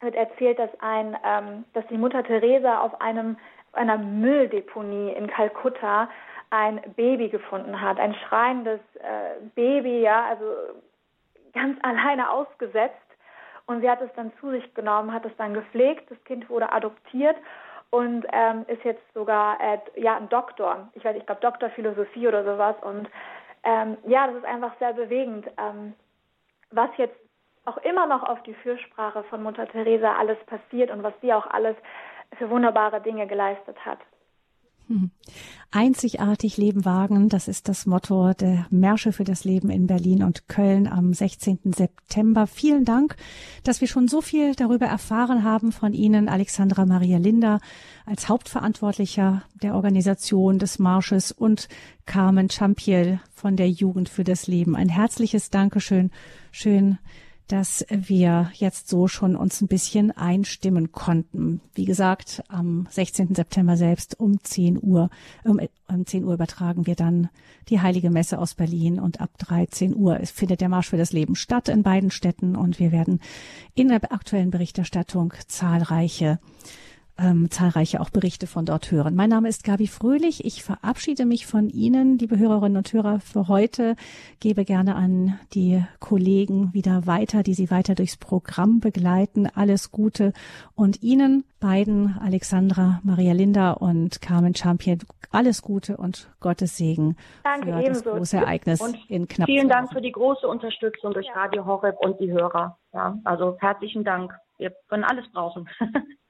wird erzählt, dass ein, ähm, dass die Mutter Teresa auf einem einer Mülldeponie in Kalkutta ein Baby gefunden hat, ein schreiendes äh, Baby, ja, also ganz alleine ausgesetzt. Und sie hat es dann zu sich genommen, hat es dann gepflegt. Das Kind wurde adoptiert und ähm, ist jetzt sogar äh, ja ein Doktor. Ich weiß, ich glaube Doktor Philosophie oder sowas. Und ähm, ja, das ist einfach sehr bewegend, ähm, was jetzt auch immer noch auf die Fürsprache von Mutter Teresa alles passiert und was sie auch alles für wunderbare Dinge geleistet hat. Hm. Einzigartig Leben wagen, das ist das Motto der Märsche für das Leben in Berlin und Köln am 16. September. Vielen Dank, dass wir schon so viel darüber erfahren haben von Ihnen, Alexandra Maria Linder, als Hauptverantwortlicher der Organisation des Marsches und Carmen Champiel von der Jugend für das Leben. Ein herzliches Dankeschön. Schön, dass wir jetzt so schon uns ein bisschen einstimmen konnten. Wie gesagt, am 16. September selbst um 10 Uhr, um, um 10 Uhr übertragen wir dann die Heilige Messe aus Berlin und ab 13 Uhr findet der Marsch für das Leben statt in beiden Städten und wir werden in der aktuellen Berichterstattung zahlreiche ähm, zahlreiche auch Berichte von dort hören. Mein Name ist Gabi Fröhlich. Ich verabschiede mich von Ihnen, liebe Hörerinnen und Hörer, für heute. Gebe gerne an die Kollegen wieder weiter, die Sie weiter durchs Programm begleiten. Alles Gute und Ihnen beiden, Alexandra, Maria Linda und Carmen Champion, alles Gute und Gottes Segen Danke, für ebenso. das große Ereignis und in knapp Vielen Dank für die große Unterstützung durch Radio Horeb und die Hörer. Ja, also herzlichen Dank. Wir können alles brauchen.